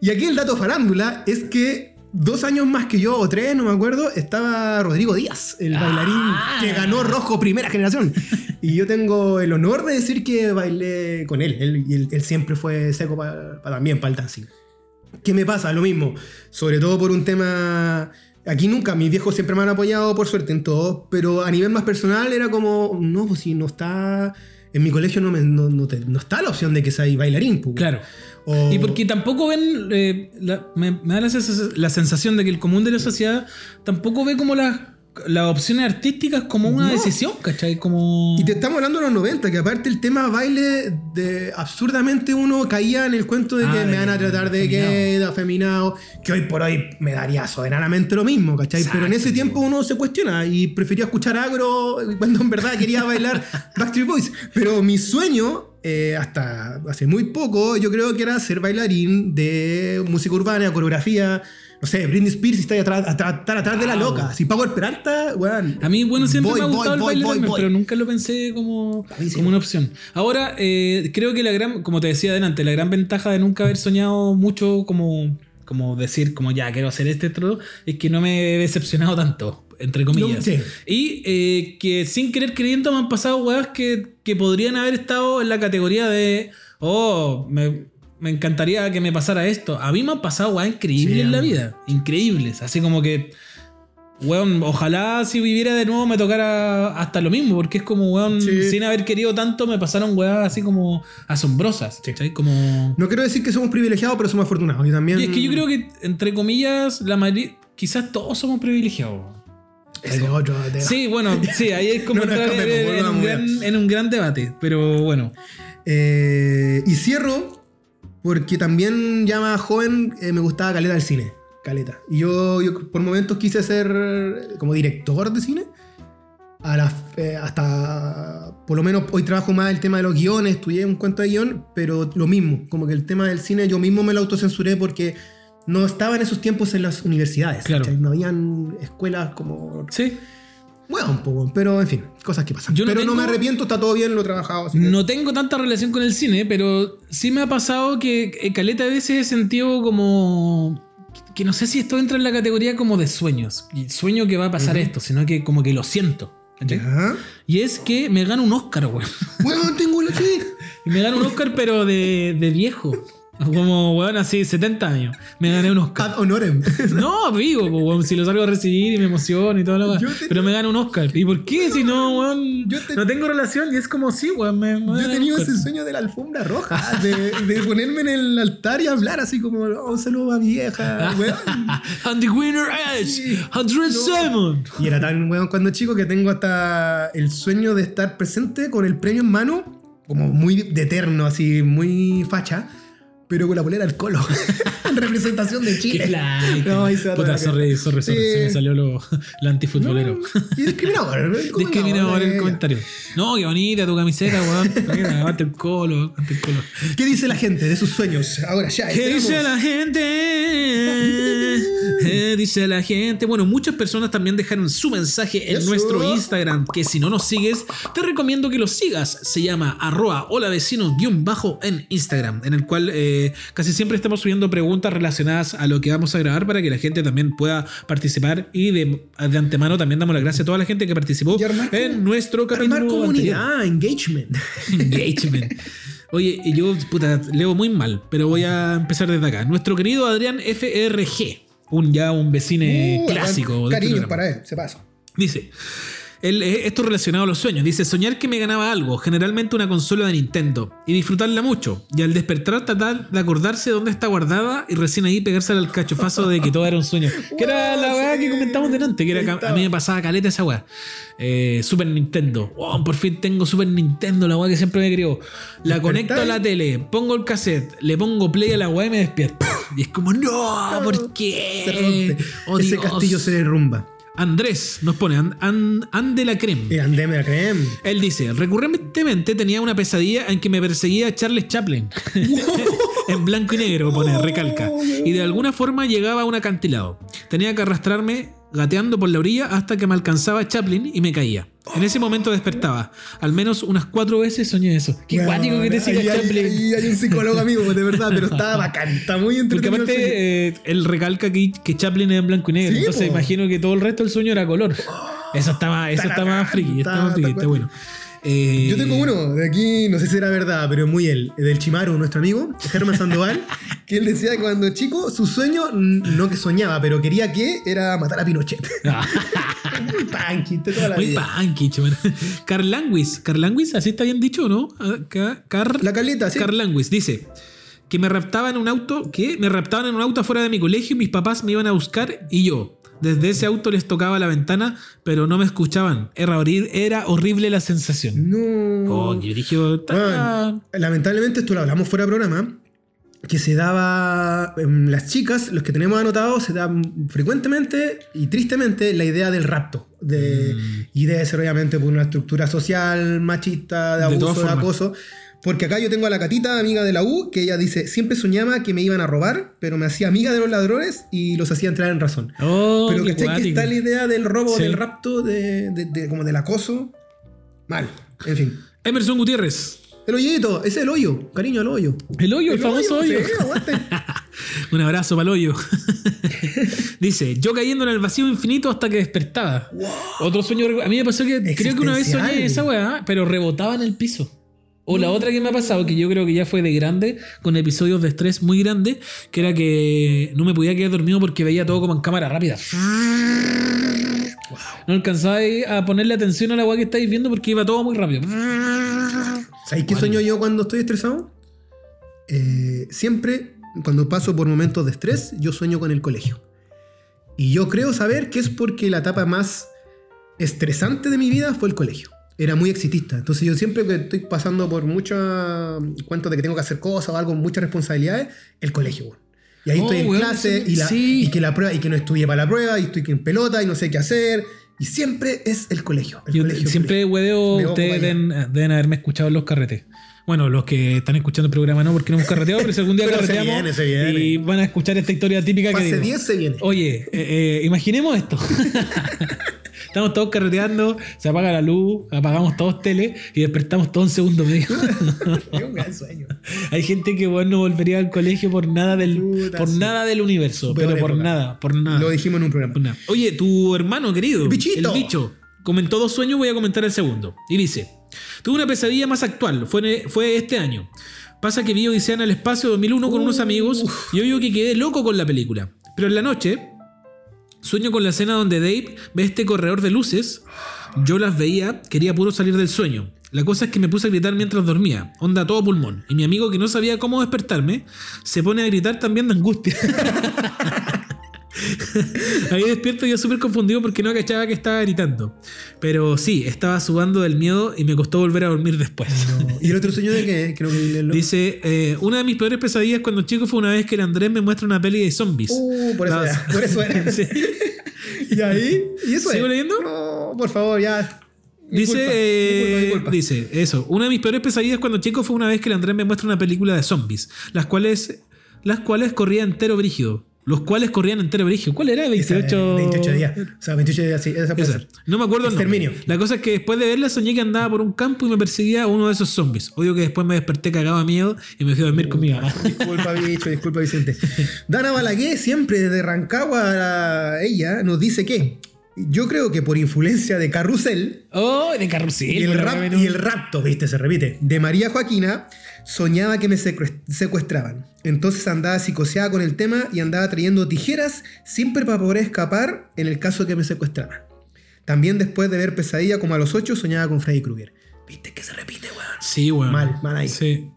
Speaker 2: Y aquí el dato farándula es que dos años más que yo, o tres, no me acuerdo, estaba Rodrigo Díaz, el
Speaker 1: Ah.
Speaker 2: bailarín que ganó Rojo primera generación. Y yo tengo el honor de decir que bailé con él. Él, él, él siempre fue seco para también para el dancing. ¿Qué me pasa? Lo mismo. Sobre todo por un tema. Aquí nunca, mis viejos siempre me han apoyado por suerte en todo, pero a nivel más personal era como, no, pues si no está. En mi colegio no, me- no, no te- no está la opción de que sea bailarín. pues.
Speaker 1: Claro.
Speaker 2: O-
Speaker 1: Y porque tampoco ven, eh, la- me, me da la, sens- la sensación de que el común de la sociedad tampoco ve como las, las opciones artísticas como una
Speaker 2: No.
Speaker 1: decisión, ¿cachai? Como...
Speaker 2: Y te estamos hablando de los 90, que aparte el tema baile, de absurdamente uno caía en el cuento de que
Speaker 1: Ah,
Speaker 2: me
Speaker 1: de
Speaker 2: van a tratar de de afeminado, que hoy por hoy me daría soberanamente lo mismo, ¿cachai? Pero en ese tiempo uno se cuestiona y prefería escuchar agro cuando en verdad quería bailar Backstreet Boys. Pero mi sueño, eh, hasta hace muy poco, yo creo que era ser bailarín de música urbana, coreografía. No sé, Britney Spears está atrás, atrás, atrás de la
Speaker 1: Wow.
Speaker 2: loca. Si Power Peralta, weón.
Speaker 1: A mí, bueno, siempre me ha gustado el
Speaker 2: voy,
Speaker 1: baile pero nunca lo pensé como, como una opción. Ahora, eh, creo que la gran, como te decía adelante, la gran ventaja de nunca haber soñado mucho como, como decir, como ya, quiero hacer este otro, es que no me he decepcionado tanto, entre comillas.
Speaker 2: No, sí.
Speaker 1: Y eh, que sin querer queriendo me han pasado weas que, que podrían haber estado en la categoría de, oh, me, me encantaría que me pasara esto. A mí me han pasado weas increíbles
Speaker 2: Sí,
Speaker 1: en la vida, increíbles, así como que... Weón, ojalá si viviera de nuevo me tocara hasta lo mismo, porque es como, weón,
Speaker 2: Sí.
Speaker 1: sin haber querido tanto me pasaron weas así como asombrosas. Como...
Speaker 2: No quiero decir que somos privilegiados, pero somos afortunados. Y también.
Speaker 1: Y es que yo creo que, entre comillas, la mayoría, quizás todos somos privilegiados.
Speaker 2: Es otro tema.
Speaker 1: Sí, bueno, sí, ahí es como
Speaker 2: No
Speaker 1: entrar en,
Speaker 2: escapemos,
Speaker 1: en un gran, en un gran debate, pero bueno.
Speaker 2: Eh, y cierro porque también ya más joven eh, me gustaba Caleta del cine. Caleta. Y yo, yo por momentos quise ser eh, como director de cine. A la- eh, hasta por lo menos hoy trabajo más el tema de los guiones, estudié un cuento de guion, pero lo mismo, como que el tema del cine yo mismo me lo autocensuré porque no estaba en esos tiempos en las universidades.
Speaker 1: Claro.
Speaker 2: ¿cachai? No habían escuelas como
Speaker 1: Sí.
Speaker 2: Bueno, un poco, pero en fin, cosas que pasan.
Speaker 1: Yo no
Speaker 2: pero no me arrepiento, está todo bien, lo he trabajado. así que-
Speaker 1: No tengo tanta relación con el cine, pero sí me ha pasado que eh, caleta a veces he sentido como... Que no sé si esto entra en la categoría como de sueños. Y sueño que va a pasar esto, sino que como que lo siento. Y es que me gano un Oscar, weón.
Speaker 2: Bueno, tengo la.
Speaker 1: Y me gano un Oscar, pero de, de viejo. Como, weón, así, 70 años. Me gané un Oscar.
Speaker 2: Ad honorem.
Speaker 1: No, vivo, pues, weón, si lo salgo a recibir y me emociono y todo lo
Speaker 2: Yo
Speaker 1: demás.
Speaker 2: te-
Speaker 1: Pero me gano un Oscar. ¿Y por qué? Si no, weón,
Speaker 2: Yo te-
Speaker 1: no tengo relación y es como sí, weón, me, me
Speaker 2: Yo
Speaker 1: Oscar.
Speaker 2: ese sueño de la alfombra roja, de, de ponerme en el altar y hablar así como, oh, un saludo a vieja, weón.
Speaker 1: And the winner is
Speaker 2: Sí.
Speaker 1: Andrés Simon.
Speaker 2: Y era tan weón cuando chico que tengo hasta el sueño de estar presente con el premio en mano, como muy de eterno, así, muy facha, pero con la polera del colo, en representación de Chile.
Speaker 1: Qué.
Speaker 2: No, ahí se va
Speaker 1: Puta, sorry, sorry, sorry. Se me salió lo, lo antifutbolero.
Speaker 2: Y discriminador. ¿no? ¿Cómo
Speaker 1: Discriminador
Speaker 2: no?
Speaker 1: el comentario. No, qué bonita tu camiseta, weón. El colo, el colo.
Speaker 2: ¿Qué dice la gente de sus sueños? Ahora ya.
Speaker 1: ¿Qué dice la gente? ¿Qué dice la gente? Bueno, muchas personas también dejaron su mensaje en
Speaker 2: Eso.
Speaker 1: nuestro Instagram, que si no nos sigues, te recomiendo que lo sigas. Se llama arroba hola vecino guion bajo en Instagram, en el cual eh, casi siempre estamos subiendo preguntas relacionadas a lo que vamos a grabar para que la gente también pueda participar y de, de antemano también damos las gracias a toda la gente que participó
Speaker 2: armar
Speaker 1: en nuestro capítulo
Speaker 2: Armar
Speaker 1: anterior.
Speaker 2: comunidad, engagement.
Speaker 1: Engagement. Oye, yo, puta, leo muy mal, pero voy a empezar desde acá. Nuestro querido Adrián FRG, un ya un vecino
Speaker 2: Uh,
Speaker 1: clásico. este
Speaker 2: Cariño para él, se pasa.
Speaker 1: Dice. Él, esto relacionado a los sueños. Dice, soñar que me ganaba algo, generalmente una consola de Nintendo, y disfrutarla mucho. Y al despertar tratar de acordarse dónde está guardada y recién ahí pegarse al cachofazo de que todo era un sueño. Que era la weá que comentamos delante, que era a mí me pasaba caleta esa weá. Eh, Super Nintendo. Oh, por fin tengo Super Nintendo, la weá que siempre me crió. La conecto a la tele, pongo el cassette, le pongo play a la weá y me despierto. Y es como, no, ¿por qué?
Speaker 2: Se rompe.
Speaker 1: Oh,
Speaker 2: Ese castillo se derrumba.
Speaker 1: Andrés nos pone, and, and- ande la creme.
Speaker 2: Y andeme la creme.
Speaker 1: Él dice, recurrentemente tenía una pesadilla en que me perseguía Charles Chaplin. en blanco y negro, pone, recalca. Y de alguna forma llegaba a un acantilado. Tenía que arrastrarme gateando por la orilla hasta que me alcanzaba Chaplin y me caía. En ese momento despertaba. Al menos unas cuatro veces soñé eso. Qué
Speaker 2: Bueno,
Speaker 1: cuático que te siga Chaplin.
Speaker 2: ahí hay un psicólogo amigo, de verdad, pero está bacán, está muy
Speaker 1: Porque
Speaker 2: entretenido. sueño.
Speaker 1: aparte, eh, él recalca que, que Chaplin es en blanco y negro.
Speaker 2: Sí,
Speaker 1: entonces
Speaker 2: po.
Speaker 1: imagino que todo el resto del sueño era color. Eso está más, eso
Speaker 2: está
Speaker 1: más friki, está,
Speaker 2: está-
Speaker 1: más friki,
Speaker 2: está
Speaker 1: está bueno. Eh,
Speaker 2: Yo tengo uno de aquí, no sé si era verdad, pero muy él, del Chimaru, nuestro amigo, Germán Sandoval, que él decía que cuando chico su sueño, no que soñaba, pero quería que era matar a Pinochet. muy punky, de toda la
Speaker 1: Muy
Speaker 2: vida.
Speaker 1: punky, chaval. Carl Languis. Carl Languis, así está bien dicho, ¿no? Ah, Ca- Car-
Speaker 2: La Carlita, sí.
Speaker 1: Carl Languis dice que me raptaban en un auto, que me raptaban en un auto afuera de mi colegio y mis papás me iban a buscar y yo. Desde ese auto les tocaba la ventana, pero no me escuchaban. Era, horri- era horrible la sensación.
Speaker 2: No.
Speaker 1: Oh, yo dije, está-
Speaker 2: Bueno, lamentablemente esto lo hablamos fuera de programa, que se daba, en las chicas, los que tenemos anotados, se da frecuentemente y tristemente la idea del rapto. De,
Speaker 1: Mm.
Speaker 2: Y debe ser obviamente por una estructura social, machista, de
Speaker 1: De
Speaker 2: abuso, de,
Speaker 1: formas.
Speaker 2: acoso. Porque acá yo tengo a la Catita, amiga de la U, que ella dice, siempre soñaba que me iban a robar, pero me hacía amiga de los ladrones y los hacía entrar en razón.
Speaker 1: Oh,
Speaker 2: pero que está la idea del robo,
Speaker 1: Sí.
Speaker 2: del rapto, de, de- de- como del acoso. Mal. En fin.
Speaker 1: Emerson Gutiérrez.
Speaker 2: El hoyito, ese es el hoyo. Cariño, el hoyo.
Speaker 1: El hoyo, el, famoso hoyo.
Speaker 2: sí.
Speaker 1: Un abrazo para el hoyo. Dice, yo cayendo en el vacío infinito hasta que despertaba. Otro sueño. A mí me pasó que creo que una vez soñé esa weá, pero rebotaba en el piso. O la otra que me ha pasado, que yo creo que ya fue de grande, con episodios de estrés muy grandes, que era que no me podía quedar dormido porque veía todo como en cámara rápida. No alcanzaba a ponerle atención a la weá que estáis viendo porque iba todo muy rápido.
Speaker 2: ¿Sabéis qué sueño yo cuando estoy estresado? Eh, siempre, cuando paso por momentos de estrés, yo sueño con el colegio. Y yo creo saber que es porque la etapa más estresante de mi vida fue el colegio. Era muy exitista. Entonces yo siempre que estoy pasando por muchos cuentos de que tengo que hacer cosas o algo, muchas responsabilidades, el colegio. weón. Y ahí
Speaker 1: Oh,
Speaker 2: estoy en
Speaker 1: weón,
Speaker 2: clase
Speaker 1: sí,
Speaker 2: y, la-
Speaker 1: sí.
Speaker 2: y que la prueba y que no estudié para la prueba y estoy en pelota y no sé qué hacer. Y siempre es el colegio. el
Speaker 1: Yo
Speaker 2: colegio,
Speaker 1: siempre hueveo, ustedes
Speaker 2: para allá.
Speaker 1: deben, deben haberme escuchado en los carretes. Bueno, los que están escuchando el programa no, porque no hemos carreteado, pero si algún día
Speaker 2: se
Speaker 1: carreteamos
Speaker 2: viene, se viene.
Speaker 1: y van a escuchar esta historia típica que digo.
Speaker 2: 10 se viene.
Speaker 1: Oye, eh, eh, imaginemos esto. Estamos todos carreteando, se apaga la luz, apagamos todos tele y despertamos todos en segundo medio.
Speaker 2: Es un gran sueño.
Speaker 1: Hay gente que bueno, no volvería al colegio por nada del,
Speaker 2: Puta,
Speaker 1: por
Speaker 2: sí.
Speaker 1: nada del universo, pero por
Speaker 2: época.
Speaker 1: nada, por nada.
Speaker 2: Lo dijimos en un programa.
Speaker 1: Nada. Oye, tu hermano querido,
Speaker 2: El bichito.
Speaker 1: el bicho, comentó dos sueños, voy a comentar el segundo. Y dice, tuve una pesadilla más actual, fue, fue este año. Pasa que vi Odisea en el espacio 2001 con unos amigos y yo digo que quedé loco con la película. Pero en la noche sueño con la escena donde Dave ve este corredor de luces. Yo las veía, quería puro salir del sueño. La cosa es que me puse a gritar mientras dormía, onda todo pulmón. Y mi amigo que no sabía cómo despertarme, se pone a gritar también de angustia. Ahí despierto yo súper confundido porque no cachaba que estaba gritando. Pero sí, estaba sudando del miedo y me costó volver a dormir después.
Speaker 2: ¿Y el otro sueño de qué? Que quería leerlo.
Speaker 1: Dice, eh, una de mis peores pesadillas cuando chico fue una vez que el Andrés me muestra una peli de zombies.
Speaker 2: Uh, por eso era. Por eso era.
Speaker 1: Sí.
Speaker 2: ¿Y ahí? ¿Y eso
Speaker 1: ¿Sigo
Speaker 2: es?
Speaker 1: leyendo?
Speaker 2: No, por favor, ya.
Speaker 1: Dice,
Speaker 2: Disculpa,
Speaker 1: eh, dice, eso. Una de mis peores pesadillas cuando chico fue una vez que el Andrés me muestra una película de zombies, las cuales, las cuales corrían entero brígido. Los cuales corrían entero brígido. ¿Cuál era?
Speaker 2: Esa,
Speaker 1: 28,
Speaker 2: 28 días. O sea, 28 días, sí. Esa puede
Speaker 1: Esa.
Speaker 2: ser.
Speaker 1: No me acuerdo el.
Speaker 2: Exterminio.
Speaker 1: La cosa es que después de verla soñé que andaba por un campo y me perseguía uno de esos zombies. Odio que después me desperté cagado de miedo y me fui a dormir con mi mamá.
Speaker 2: Disculpa, bicho, disculpa, Vicente. Dana Balaguer, siempre desde Rancagua, ella nos dice que yo creo que por influencia de Carrusel
Speaker 1: Oh, de carrusel.
Speaker 2: y el, rap, y el rapto, viste, se repite, de María Joaquina, soñaba que me secue- secuestraban. Entonces andaba psicoseada con el tema y andaba trayendo tijeras siempre para poder escapar en el caso de que me secuestraban. También después de ver pesadilla como a los 8 soñaba con Freddy Krueger. Viste que se repite, weón.
Speaker 1: Sí, weón.
Speaker 2: Mal, mal ahí.
Speaker 1: Sí.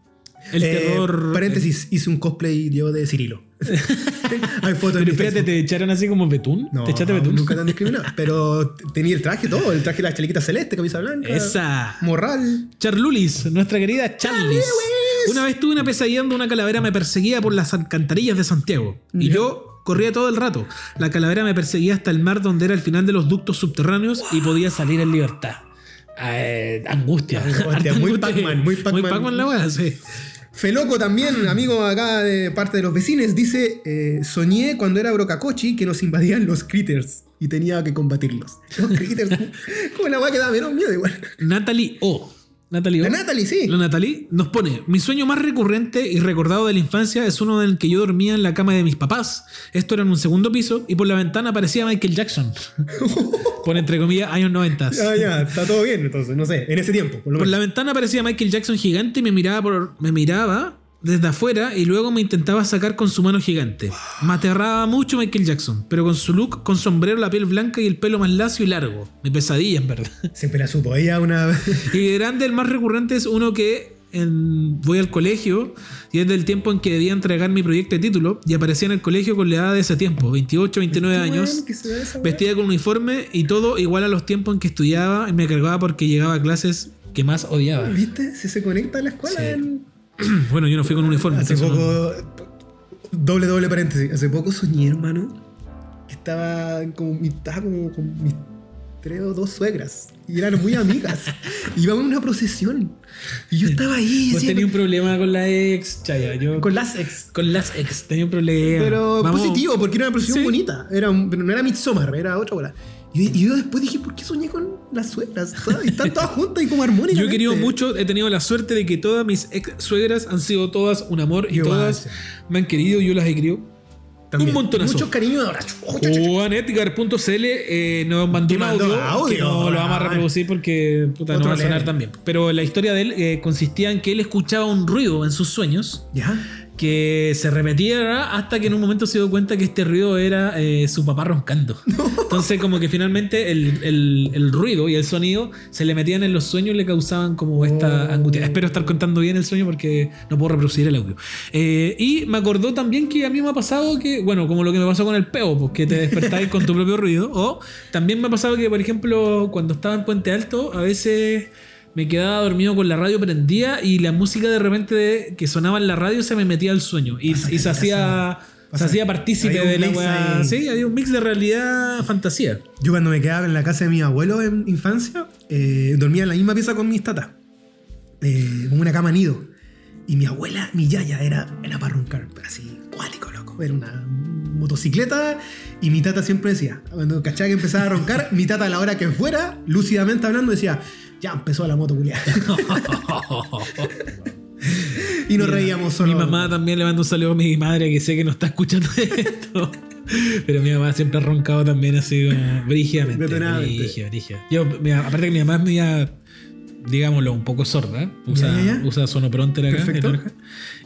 Speaker 1: El
Speaker 2: Eh,
Speaker 1: terror.
Speaker 2: Paréntesis, hice un cosplay yo de Cirilo. Hay fotos
Speaker 1: Pero espérate. ¿te echaron así como betún?
Speaker 2: No,
Speaker 1: ¿Te echaste betún?
Speaker 2: nunca tan discriminado. Pero tenía el traje todo, el traje de la chalequita celeste, camisa blanca.
Speaker 1: Esa.
Speaker 2: Morral.
Speaker 1: Charlulis, nuestra querida Charlis. Una vez tuve una pesadilla donde una calavera me perseguía por las alcantarillas de Santiago. Y yo corría todo el rato. La calavera me perseguía hasta el mar donde era el final de los ductos subterráneos y podía salir en libertad. Eh, angustia.
Speaker 2: Angustia, muy. Pac-Man, muy
Speaker 1: Muy
Speaker 2: Pac-Man.
Speaker 1: Pac-Man la wea, sí.
Speaker 2: Feloco también, amigo acá de parte de los vecinos, dice: eh, Soñé cuando era Brocacochi que nos invadían los critters y tenía que combatirlos. Los critters, como la weá que da menos miedo igual.
Speaker 1: Natalie O. Natalie.
Speaker 2: La Natalie, sí.
Speaker 1: La Natalie nos pone, mi sueño más recurrente y recordado de la infancia es uno en el que yo dormía en la cama de mis papás. Esto era en un segundo piso y por la ventana aparecía Michael Jackson. pone entre comillas años 90.
Speaker 2: Ah, ya, está todo bien, entonces, no sé, en ese tiempo, por lo
Speaker 1: Por la ventana aparecía Michael Jackson gigante y me miraba, por, me miraba desde afuera y luego me intentaba sacar con su mano gigante. Me aterraba mucho Michael Jackson, pero con su look, con sombrero, la piel blanca y el pelo más lacio y largo. Mi pesadilla, en verdad.
Speaker 2: Siempre la supo. Ella una.
Speaker 1: Y de grande, el más recurrente es uno que en- voy al colegio y es del tiempo en que debía entregar mi proyecto de título y aparecía en el colegio con la edad de ese tiempo, 28, 29 años, vestida con uniforme y todo igual a los tiempos en que estudiaba y me cargaba porque llegaba a clases que más odiaba.
Speaker 2: ¿Viste? Si se conecta a la escuela.
Speaker 1: Sí.
Speaker 2: en-
Speaker 1: Bueno, yo no fui con uniforme.
Speaker 2: Hace
Speaker 1: entonces no-
Speaker 2: poco. Doble, doble paréntesis. Hace poco soñé, hermano, que estaba como, estaba como con mis tres o dos suegras. Y eran muy amigas. Íbamos a una procesión. Y yo estaba ahí.
Speaker 1: Vos
Speaker 2: siempre-
Speaker 1: tenías un problema con la ex, Chaya. Yo
Speaker 2: con las ex.
Speaker 1: con las ex tenía un problema.
Speaker 2: Pero
Speaker 1: Vamos-
Speaker 2: positivo, porque era una procesión
Speaker 1: Sí.
Speaker 2: bonita. Era un- pero no era Midsommar, era otra bola. Y, yo después dije, ¿por qué soñé con las suegras? Todas- Están todas juntas y como armónicas.
Speaker 1: Yo he querido mucho, he tenido la suerte de que todas mis ex suegras han sido todas un amor y todas me han querido, yo las he querido. Un montonazo.
Speaker 2: Muchos cariños ahora.
Speaker 1: JuanEdgar.cl eh, nos mandó un audio,
Speaker 2: audio,
Speaker 1: que no lo vamos a reproducir porque puta, no va a sonar también. Pero la historia de él eh, consistía en que él escuchaba un ruido en sus sueños
Speaker 2: ¿Ya?
Speaker 1: Que se repetía hasta que en un momento se dio cuenta que este ruido era eh, su papá roncando. Entonces como que finalmente el, el- el ruido y el sonido se le metían en los sueños y le causaban como esta
Speaker 2: Oh.
Speaker 1: angustia. Espero estar contando bien el sueño porque no puedo reproducir el audio. Eh, y me acordó también que a mí me ha pasado que, bueno, como lo que me pasó con el peo, pues que te despertáis con tu propio ruido. O también me ha pasado que, por ejemplo, cuando estaba en Puente Alto, a veces me quedaba dormido con la radio prendida y la música de repente de- que sonaba en la radio se me metía al sueño y, se hacía se hacía partícipe de la weá. Sí, había un mix de realidad fantasía.
Speaker 2: Yo cuando me quedaba en la casa de mi abuelo en infancia, eh, dormía en la misma pieza con mis tatas. Eh, con una cama nido. Y mi abuela, mi yaya, era, era para roncar, pero así, cuático, loco. Era una motocicleta y mi tata siempre decía, cuando cachaba que empezaba a roncar, mi tata a la hora que fuera, lúcidamente hablando, decía, ya empezó la moto, culiá". y nos reíamos solo.
Speaker 1: Mi mamá también le manda un saludo a mi madre que sé que no está escuchando esto. Pero mi mamá siempre ha roncado también así como brígidamente. Brígida, brígida. Yo, aparte que mi mamá es media digámoslo, un poco sorda. Usa,
Speaker 2: Ya, ya, ya.
Speaker 1: usa sonoprompter acá.
Speaker 2: Perfecto.
Speaker 1: en.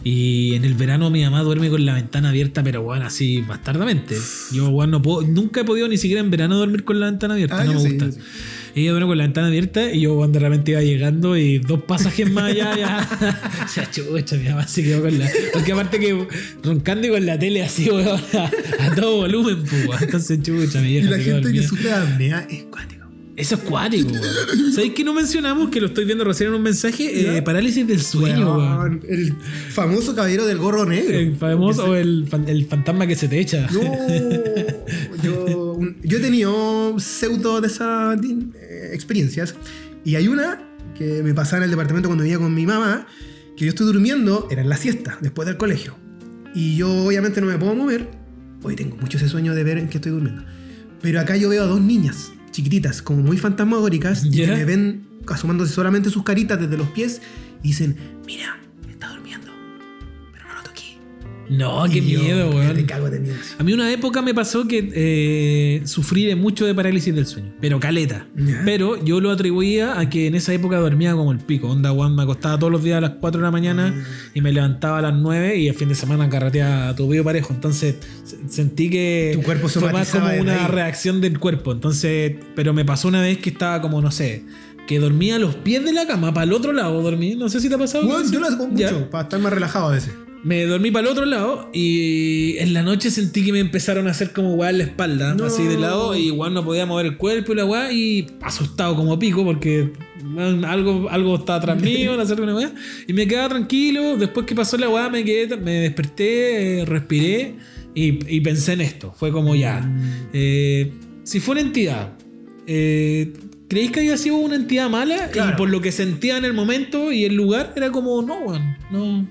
Speaker 1: Y en el verano mi mamá duerme con la ventana abierta, pero bueno, así bastardamente. Yo, weón, no puedo, nunca he podido ni siquiera en verano dormir con la ventana abierta,
Speaker 2: Ah,
Speaker 1: no me
Speaker 2: sí,
Speaker 1: gusta.
Speaker 2: Sí.
Speaker 1: Ella duerme con la ventana abierta y yo, weón, de repente iba llegando y dos pasajes más allá, ya. O sea, chucha, mi mamá se quedó con la. Porque aparte que roncando y con la tele así, weón, a, a todo volumen, pues. Entonces, chucha, mi
Speaker 2: Y
Speaker 1: vieja
Speaker 2: la
Speaker 1: se quedó
Speaker 2: gente que sufre apnea es cuático.
Speaker 1: Eso es cuático, weón. ¿Sabéis que no mencionamos? Que lo estoy viendo recién en un mensaje. eh, parálisis del sueño, weón.
Speaker 2: El famoso caballero del gorro negro.
Speaker 1: El famoso o el, el fantasma que se te echa.
Speaker 2: No, yo, yo he tenido pseudo de esas eh, experiencias. Y hay una que me pasaba en el departamento cuando vivía con mi mamá, que yo estoy durmiendo, era en la siesta, después del colegio. Y yo obviamente no me puedo mover. Hoy tengo mucho ese sueño de ver en que estoy durmiendo. Pero acá yo veo a dos niñas, chiquititas, como muy fantasmagóricas, y que me ven asomándose solamente sus caritas desde los pies y dicen, mira, No,
Speaker 1: qué
Speaker 2: yo,
Speaker 1: miedo,
Speaker 2: Te
Speaker 1: weón.
Speaker 2: cago de miedo.
Speaker 1: A mí una época me pasó que eh, sufrí de mucho de parálisis del sueño, pero caleta. Pero yo lo atribuía a que en esa época dormía como el pico. Onda, weón, me acostaba todos los días a las 4 de la mañana y me levantaba a las 9 y el fin de semana carreteaba a tu video parejo. Entonces se- sentí que
Speaker 2: Tu cuerpo
Speaker 1: fue más como una
Speaker 2: ahí.
Speaker 1: reacción del cuerpo. Entonces, pero me pasó una vez que estaba como, no sé, que dormía a los pies de la cama, para el otro lado dormí. No sé si te ha pasado.
Speaker 2: Weón, yo lo hago mucho, para estar más relajado a veces.
Speaker 1: Me dormí para el otro lado y en la noche sentí que me empezaron a hacer como weá en la espalda,
Speaker 2: No.
Speaker 1: así de lado, y igual no podía mover el cuerpo y la weá, y asustado como pico porque algo, algo estaba atrás mío, una weá, y me quedaba tranquilo. Después que pasó la weá, me, quedé, me desperté, eh, respiré y, y pensé en esto. Fue como ya. eh, si fue una entidad, eh, ¿creéis que había sido una entidad mala?
Speaker 2: Claro.
Speaker 1: Y por lo que sentía en el momento y el lugar, era como, no, weón, no.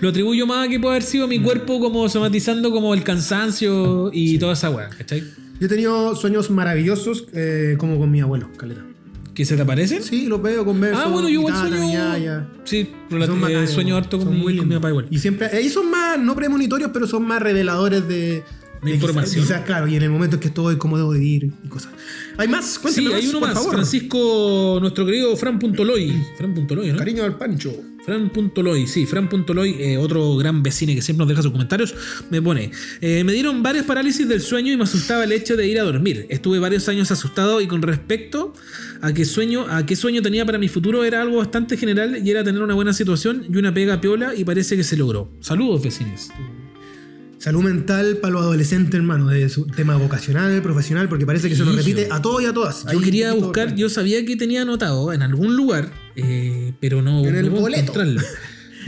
Speaker 1: Lo atribuyo más a que puede haber sido mi cuerpo como somatizando como el cansancio y toda esa weá, ¿cachai?
Speaker 2: Yo he tenido sueños maravillosos eh, como con mi abuelo, Caleta.
Speaker 1: ¿Que se te aparecen?
Speaker 2: Sí, los veo, converso.
Speaker 1: ah, bueno, yo igual sueño.
Speaker 2: mi yaya.
Speaker 1: Sí,
Speaker 2: Son
Speaker 1: eh, sueño harto con mi,
Speaker 2: muy
Speaker 1: con mi papá igual.
Speaker 2: Y siempre, ellos son más, no premonitorios, pero son más reveladores de,
Speaker 1: De información.
Speaker 2: Quizás, claro, y en el momento en que estoy, cómo debo vivir y cosas. ¿Hay más?
Speaker 1: Sí,
Speaker 2: Cuéntame
Speaker 1: hay uno
Speaker 2: por
Speaker 1: más.
Speaker 2: favor.
Speaker 1: Francisco, nuestro querido Fran.loy. Fran.loy, ¿no?
Speaker 2: Cariño al Pancho.
Speaker 1: Fran.loy, sí, Fran.loy, eh, otro gran vecino que siempre nos deja sus comentarios, me pone, eh, me dieron varias parálisis del sueño y me asustaba el hecho de ir a dormir. Estuve varios años asustado y con respecto a qué sueño, a qué sueño tenía para mi futuro era algo bastante general y era tener una buena situación y una pega piola y parece que se logró. Saludos, vecinos.
Speaker 2: Salud mental para los adolescentes, hermano, de su tema vocacional, profesional, porque parece que se nos repite a todos y a todas.
Speaker 1: Yo
Speaker 2: Ahí,
Speaker 1: quería buscar, yo sabía que tenía anotado en algún lugar, eh, pero no,
Speaker 2: En el
Speaker 1: no
Speaker 2: boleto.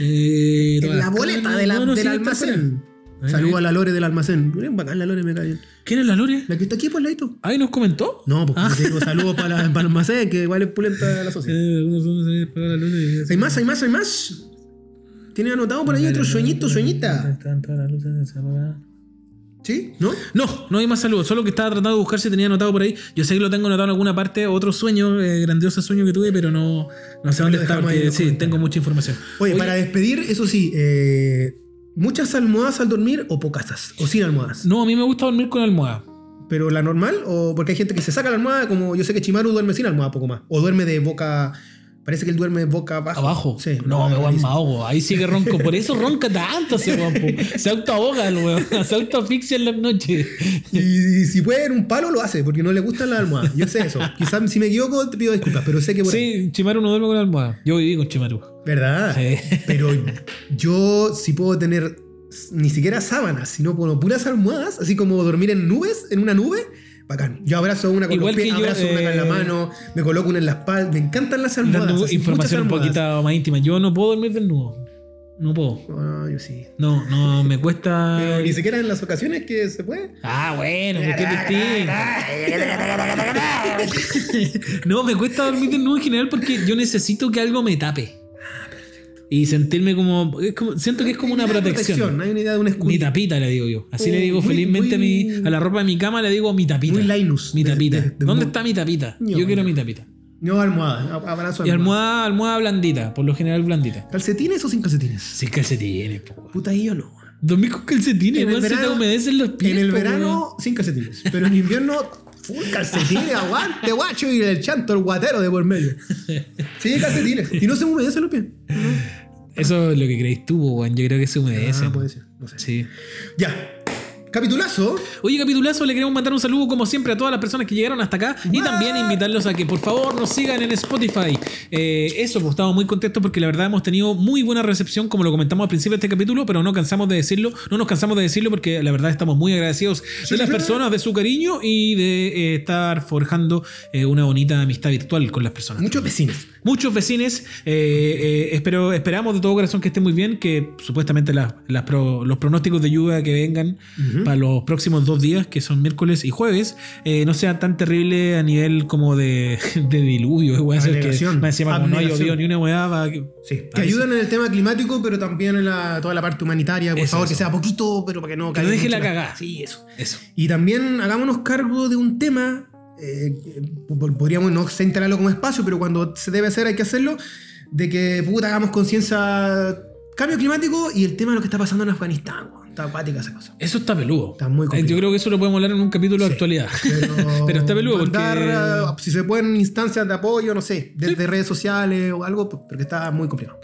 Speaker 1: Eh,
Speaker 2: En la boleta
Speaker 1: no-
Speaker 2: de la-
Speaker 1: no, no,
Speaker 2: del
Speaker 1: sí,
Speaker 2: almacén. Saludos a la Lore del almacén. Bien bacán la Lore, me cae bien.
Speaker 1: ¿Quién es la Lore?
Speaker 2: La que está aquí por el ladito.
Speaker 1: Ahí nos comentó.
Speaker 2: No, porque
Speaker 1: Ah.
Speaker 2: digo saludos para, para el almacén, que igual es pulenta la sociedad. ¿Hay más? ¿Hay más? ¿Hay más? ¿Tiene anotado por ahí otro sueñito, sueñita? ¿Sí? ¿No?
Speaker 1: No, no hay más saludos. Solo que estaba tratando de buscar si tenía anotado por ahí. Yo sé que lo tengo anotado en alguna parte. Otro sueño, eh, grandioso sueño que tuve, pero no, no sé dónde está. Porque sí, tengo mucha información.
Speaker 2: Oye, para despedir, eso sí, eh, ¿muchas almohadas al dormir o pocas? ¿O sin almohadas?
Speaker 1: No, a mí me gusta dormir con almohada.
Speaker 2: ¿Pero la normal? ¿O porque hay gente que se saca la almohada? Como yo sé que Chimaru duerme sin almohada poco más. O duerme de boca. Parece que él duerme boca abajo.
Speaker 1: Abajo.
Speaker 2: Sí.
Speaker 1: No, me voy
Speaker 2: dice.
Speaker 1: me ahogo. Ahí sí que ronco. Por eso ronca tanto ese weón. Se autoahoga el weón. Se autoasfixia en las noches.
Speaker 2: Y, si puede en un palo, lo hace, porque no le gustan las almohadas. Yo sé eso. Quizás si me equivoco, te pido disculpas, pero sé que por ahí.
Speaker 1: Sí, Chimaru no duerme con almohada. Yo viví con Chimaru.
Speaker 2: ¿Verdad?
Speaker 1: Sí.
Speaker 2: Pero yo si puedo tener ni siquiera sábanas, sino como puras almohadas, así como dormir en nubes, en una nube, bacán. Yo abrazo una con
Speaker 1: Igual
Speaker 2: los pies,
Speaker 1: que yo,
Speaker 2: abrazo una en la mano, me coloco una en la espalda. Me encantan las almohadas.
Speaker 1: Dando
Speaker 2: así,
Speaker 1: información un poquito más íntima. Yo no puedo dormir desnudo. No puedo.
Speaker 2: Ah, yo sí.
Speaker 1: No, no, me cuesta.
Speaker 2: Pero ni siquiera en las ocasiones que se puede.
Speaker 1: Ah, bueno, porque es distinto. no, me cuesta dormir desnudo en general porque yo necesito que algo me tape. Y sentirme como, es como- Siento que es como una protección.
Speaker 2: No hay una idea de un
Speaker 1: Mi tapita le digo yo. Así
Speaker 2: Oh,
Speaker 1: le digo
Speaker 2: muy-
Speaker 1: felizmente a, mi, a la ropa de mi cama, le digo mi tapita.
Speaker 2: Muy Linus.
Speaker 1: Mi tapita.
Speaker 2: de- de-
Speaker 1: ¿Dónde
Speaker 2: de-
Speaker 1: está mi tapita?
Speaker 2: No,
Speaker 1: yo quiero
Speaker 2: no.
Speaker 1: mi tapita.
Speaker 2: No, almohada. Abrazo
Speaker 1: Y almohada, almohada blandita, por lo general blandita.
Speaker 2: ¿Calcetines o sin calcetines?
Speaker 1: Sin calcetines, po.
Speaker 2: Puta, ahí yo no.
Speaker 1: Dormir con calcetines,
Speaker 2: En el
Speaker 1: weón, se te
Speaker 2: verano-
Speaker 1: humedecen los pies.
Speaker 2: En el
Speaker 1: po,
Speaker 2: verano, sin calcetines. Pero en invierno, Full calcetines, aguante, guacho, y el chanto, el guatero de por medio. Sí, calcetines. Y no se humedecen los pies.
Speaker 1: Eso es lo que creéis tú, Juan. Yo creo que se humedece.
Speaker 2: Ah, puede ser, no sé.
Speaker 1: Sí.
Speaker 2: Ya. Capitulazo.
Speaker 1: Oye, capitulazo, le queremos mandar un saludo como siempre a todas las personas que llegaron hasta acá y también invitarlos a que por favor nos sigan en Spotify. Eh, eso, pues estamos muy contentos porque la verdad hemos tenido muy buena recepción, como lo comentamos al principio de este capítulo, pero no cansamos de decirlo, no nos cansamos de decirlo porque la verdad estamos muy agradecidos de las
Speaker 2: sí.
Speaker 1: personas, de su cariño y de eh, estar forjando eh, una bonita amistad virtual con las personas.
Speaker 2: Muchos vecinos.
Speaker 1: Muchos vecinos, eh, eh, espero, esperamos de todo corazón que esté muy bien, que supuestamente las- las pro- los pronósticos de lluvia que vengan para los próximos dos días, que son miércoles y jueves, eh, no sean tan terribles a nivel como de, de diluvio. igual, eso es que
Speaker 2: Abnegación.
Speaker 1: más encima como no ha llovido ni una hueá, va que-
Speaker 2: Sí, que ayudan en el tema climático, pero también en la- toda la parte humanitaria. Por
Speaker 1: Eso,
Speaker 2: favor,
Speaker 1: eso.
Speaker 2: que sea poquito, pero para que no
Speaker 1: Que
Speaker 2: caiga
Speaker 1: no deje la cagada.
Speaker 2: Sí, eso.
Speaker 1: Eso.
Speaker 2: Y también hagámonos cargo de un tema. eh, que po- podríamos no sé instalarlo como espacio, pero cuando se debe hacer hay que hacerlo. De que puta hagamos conciencia. Cambio climático y el tema de lo que está pasando en Afganistán. Está acuática esa cosa.
Speaker 1: Eso está peludo.
Speaker 2: Está muy complicado.
Speaker 1: Yo creo que eso lo podemos hablar en un capítulo de actualidad.
Speaker 2: Pero,
Speaker 1: Pero está peludo
Speaker 2: mandar, eh, si se pueden instancias de apoyo, no sé, desde redes sociales o algo, pues, porque está muy complicado.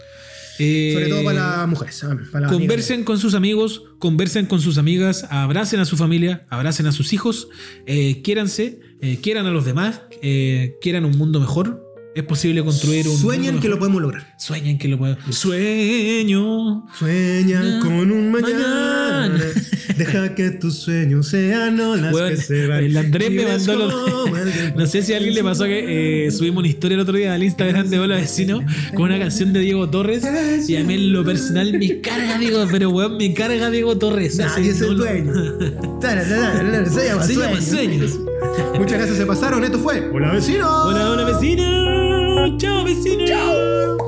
Speaker 1: Eh,
Speaker 2: Sobre todo para las mujeres. ah, para las
Speaker 1: Conversen con sus amigos, conversen con sus amigas, abracen a su familia, abracen a sus hijos, eh, quiéranse, eh, quieran a los demás, eh, quieran un mundo mejor. Es posible construir un. Mundo
Speaker 2: que lo podemos lograr.
Speaker 1: Sueñen que lo pueden. Sueño.
Speaker 2: Sueña con un mañana.
Speaker 1: mañana.
Speaker 2: Deja que tus sueños sean olas
Speaker 1: Weón,
Speaker 2: que se van.
Speaker 1: el Andrés me mandó lo-. No sé si a alguien le pasó que eh, subimos una historia el otro día al Instagram de Hola Vecino con una canción de Diego Torres y a mí en lo personal me carga Diego, pero weón, me carga Diego Torres. Así,
Speaker 2: Nadie es el dueño. Se llama.
Speaker 1: Sueños.
Speaker 2: Muchas gracias, se pasaron. Esto fue Hola vecino.
Speaker 1: Hola, hola vecino. Chao vecino. Chao.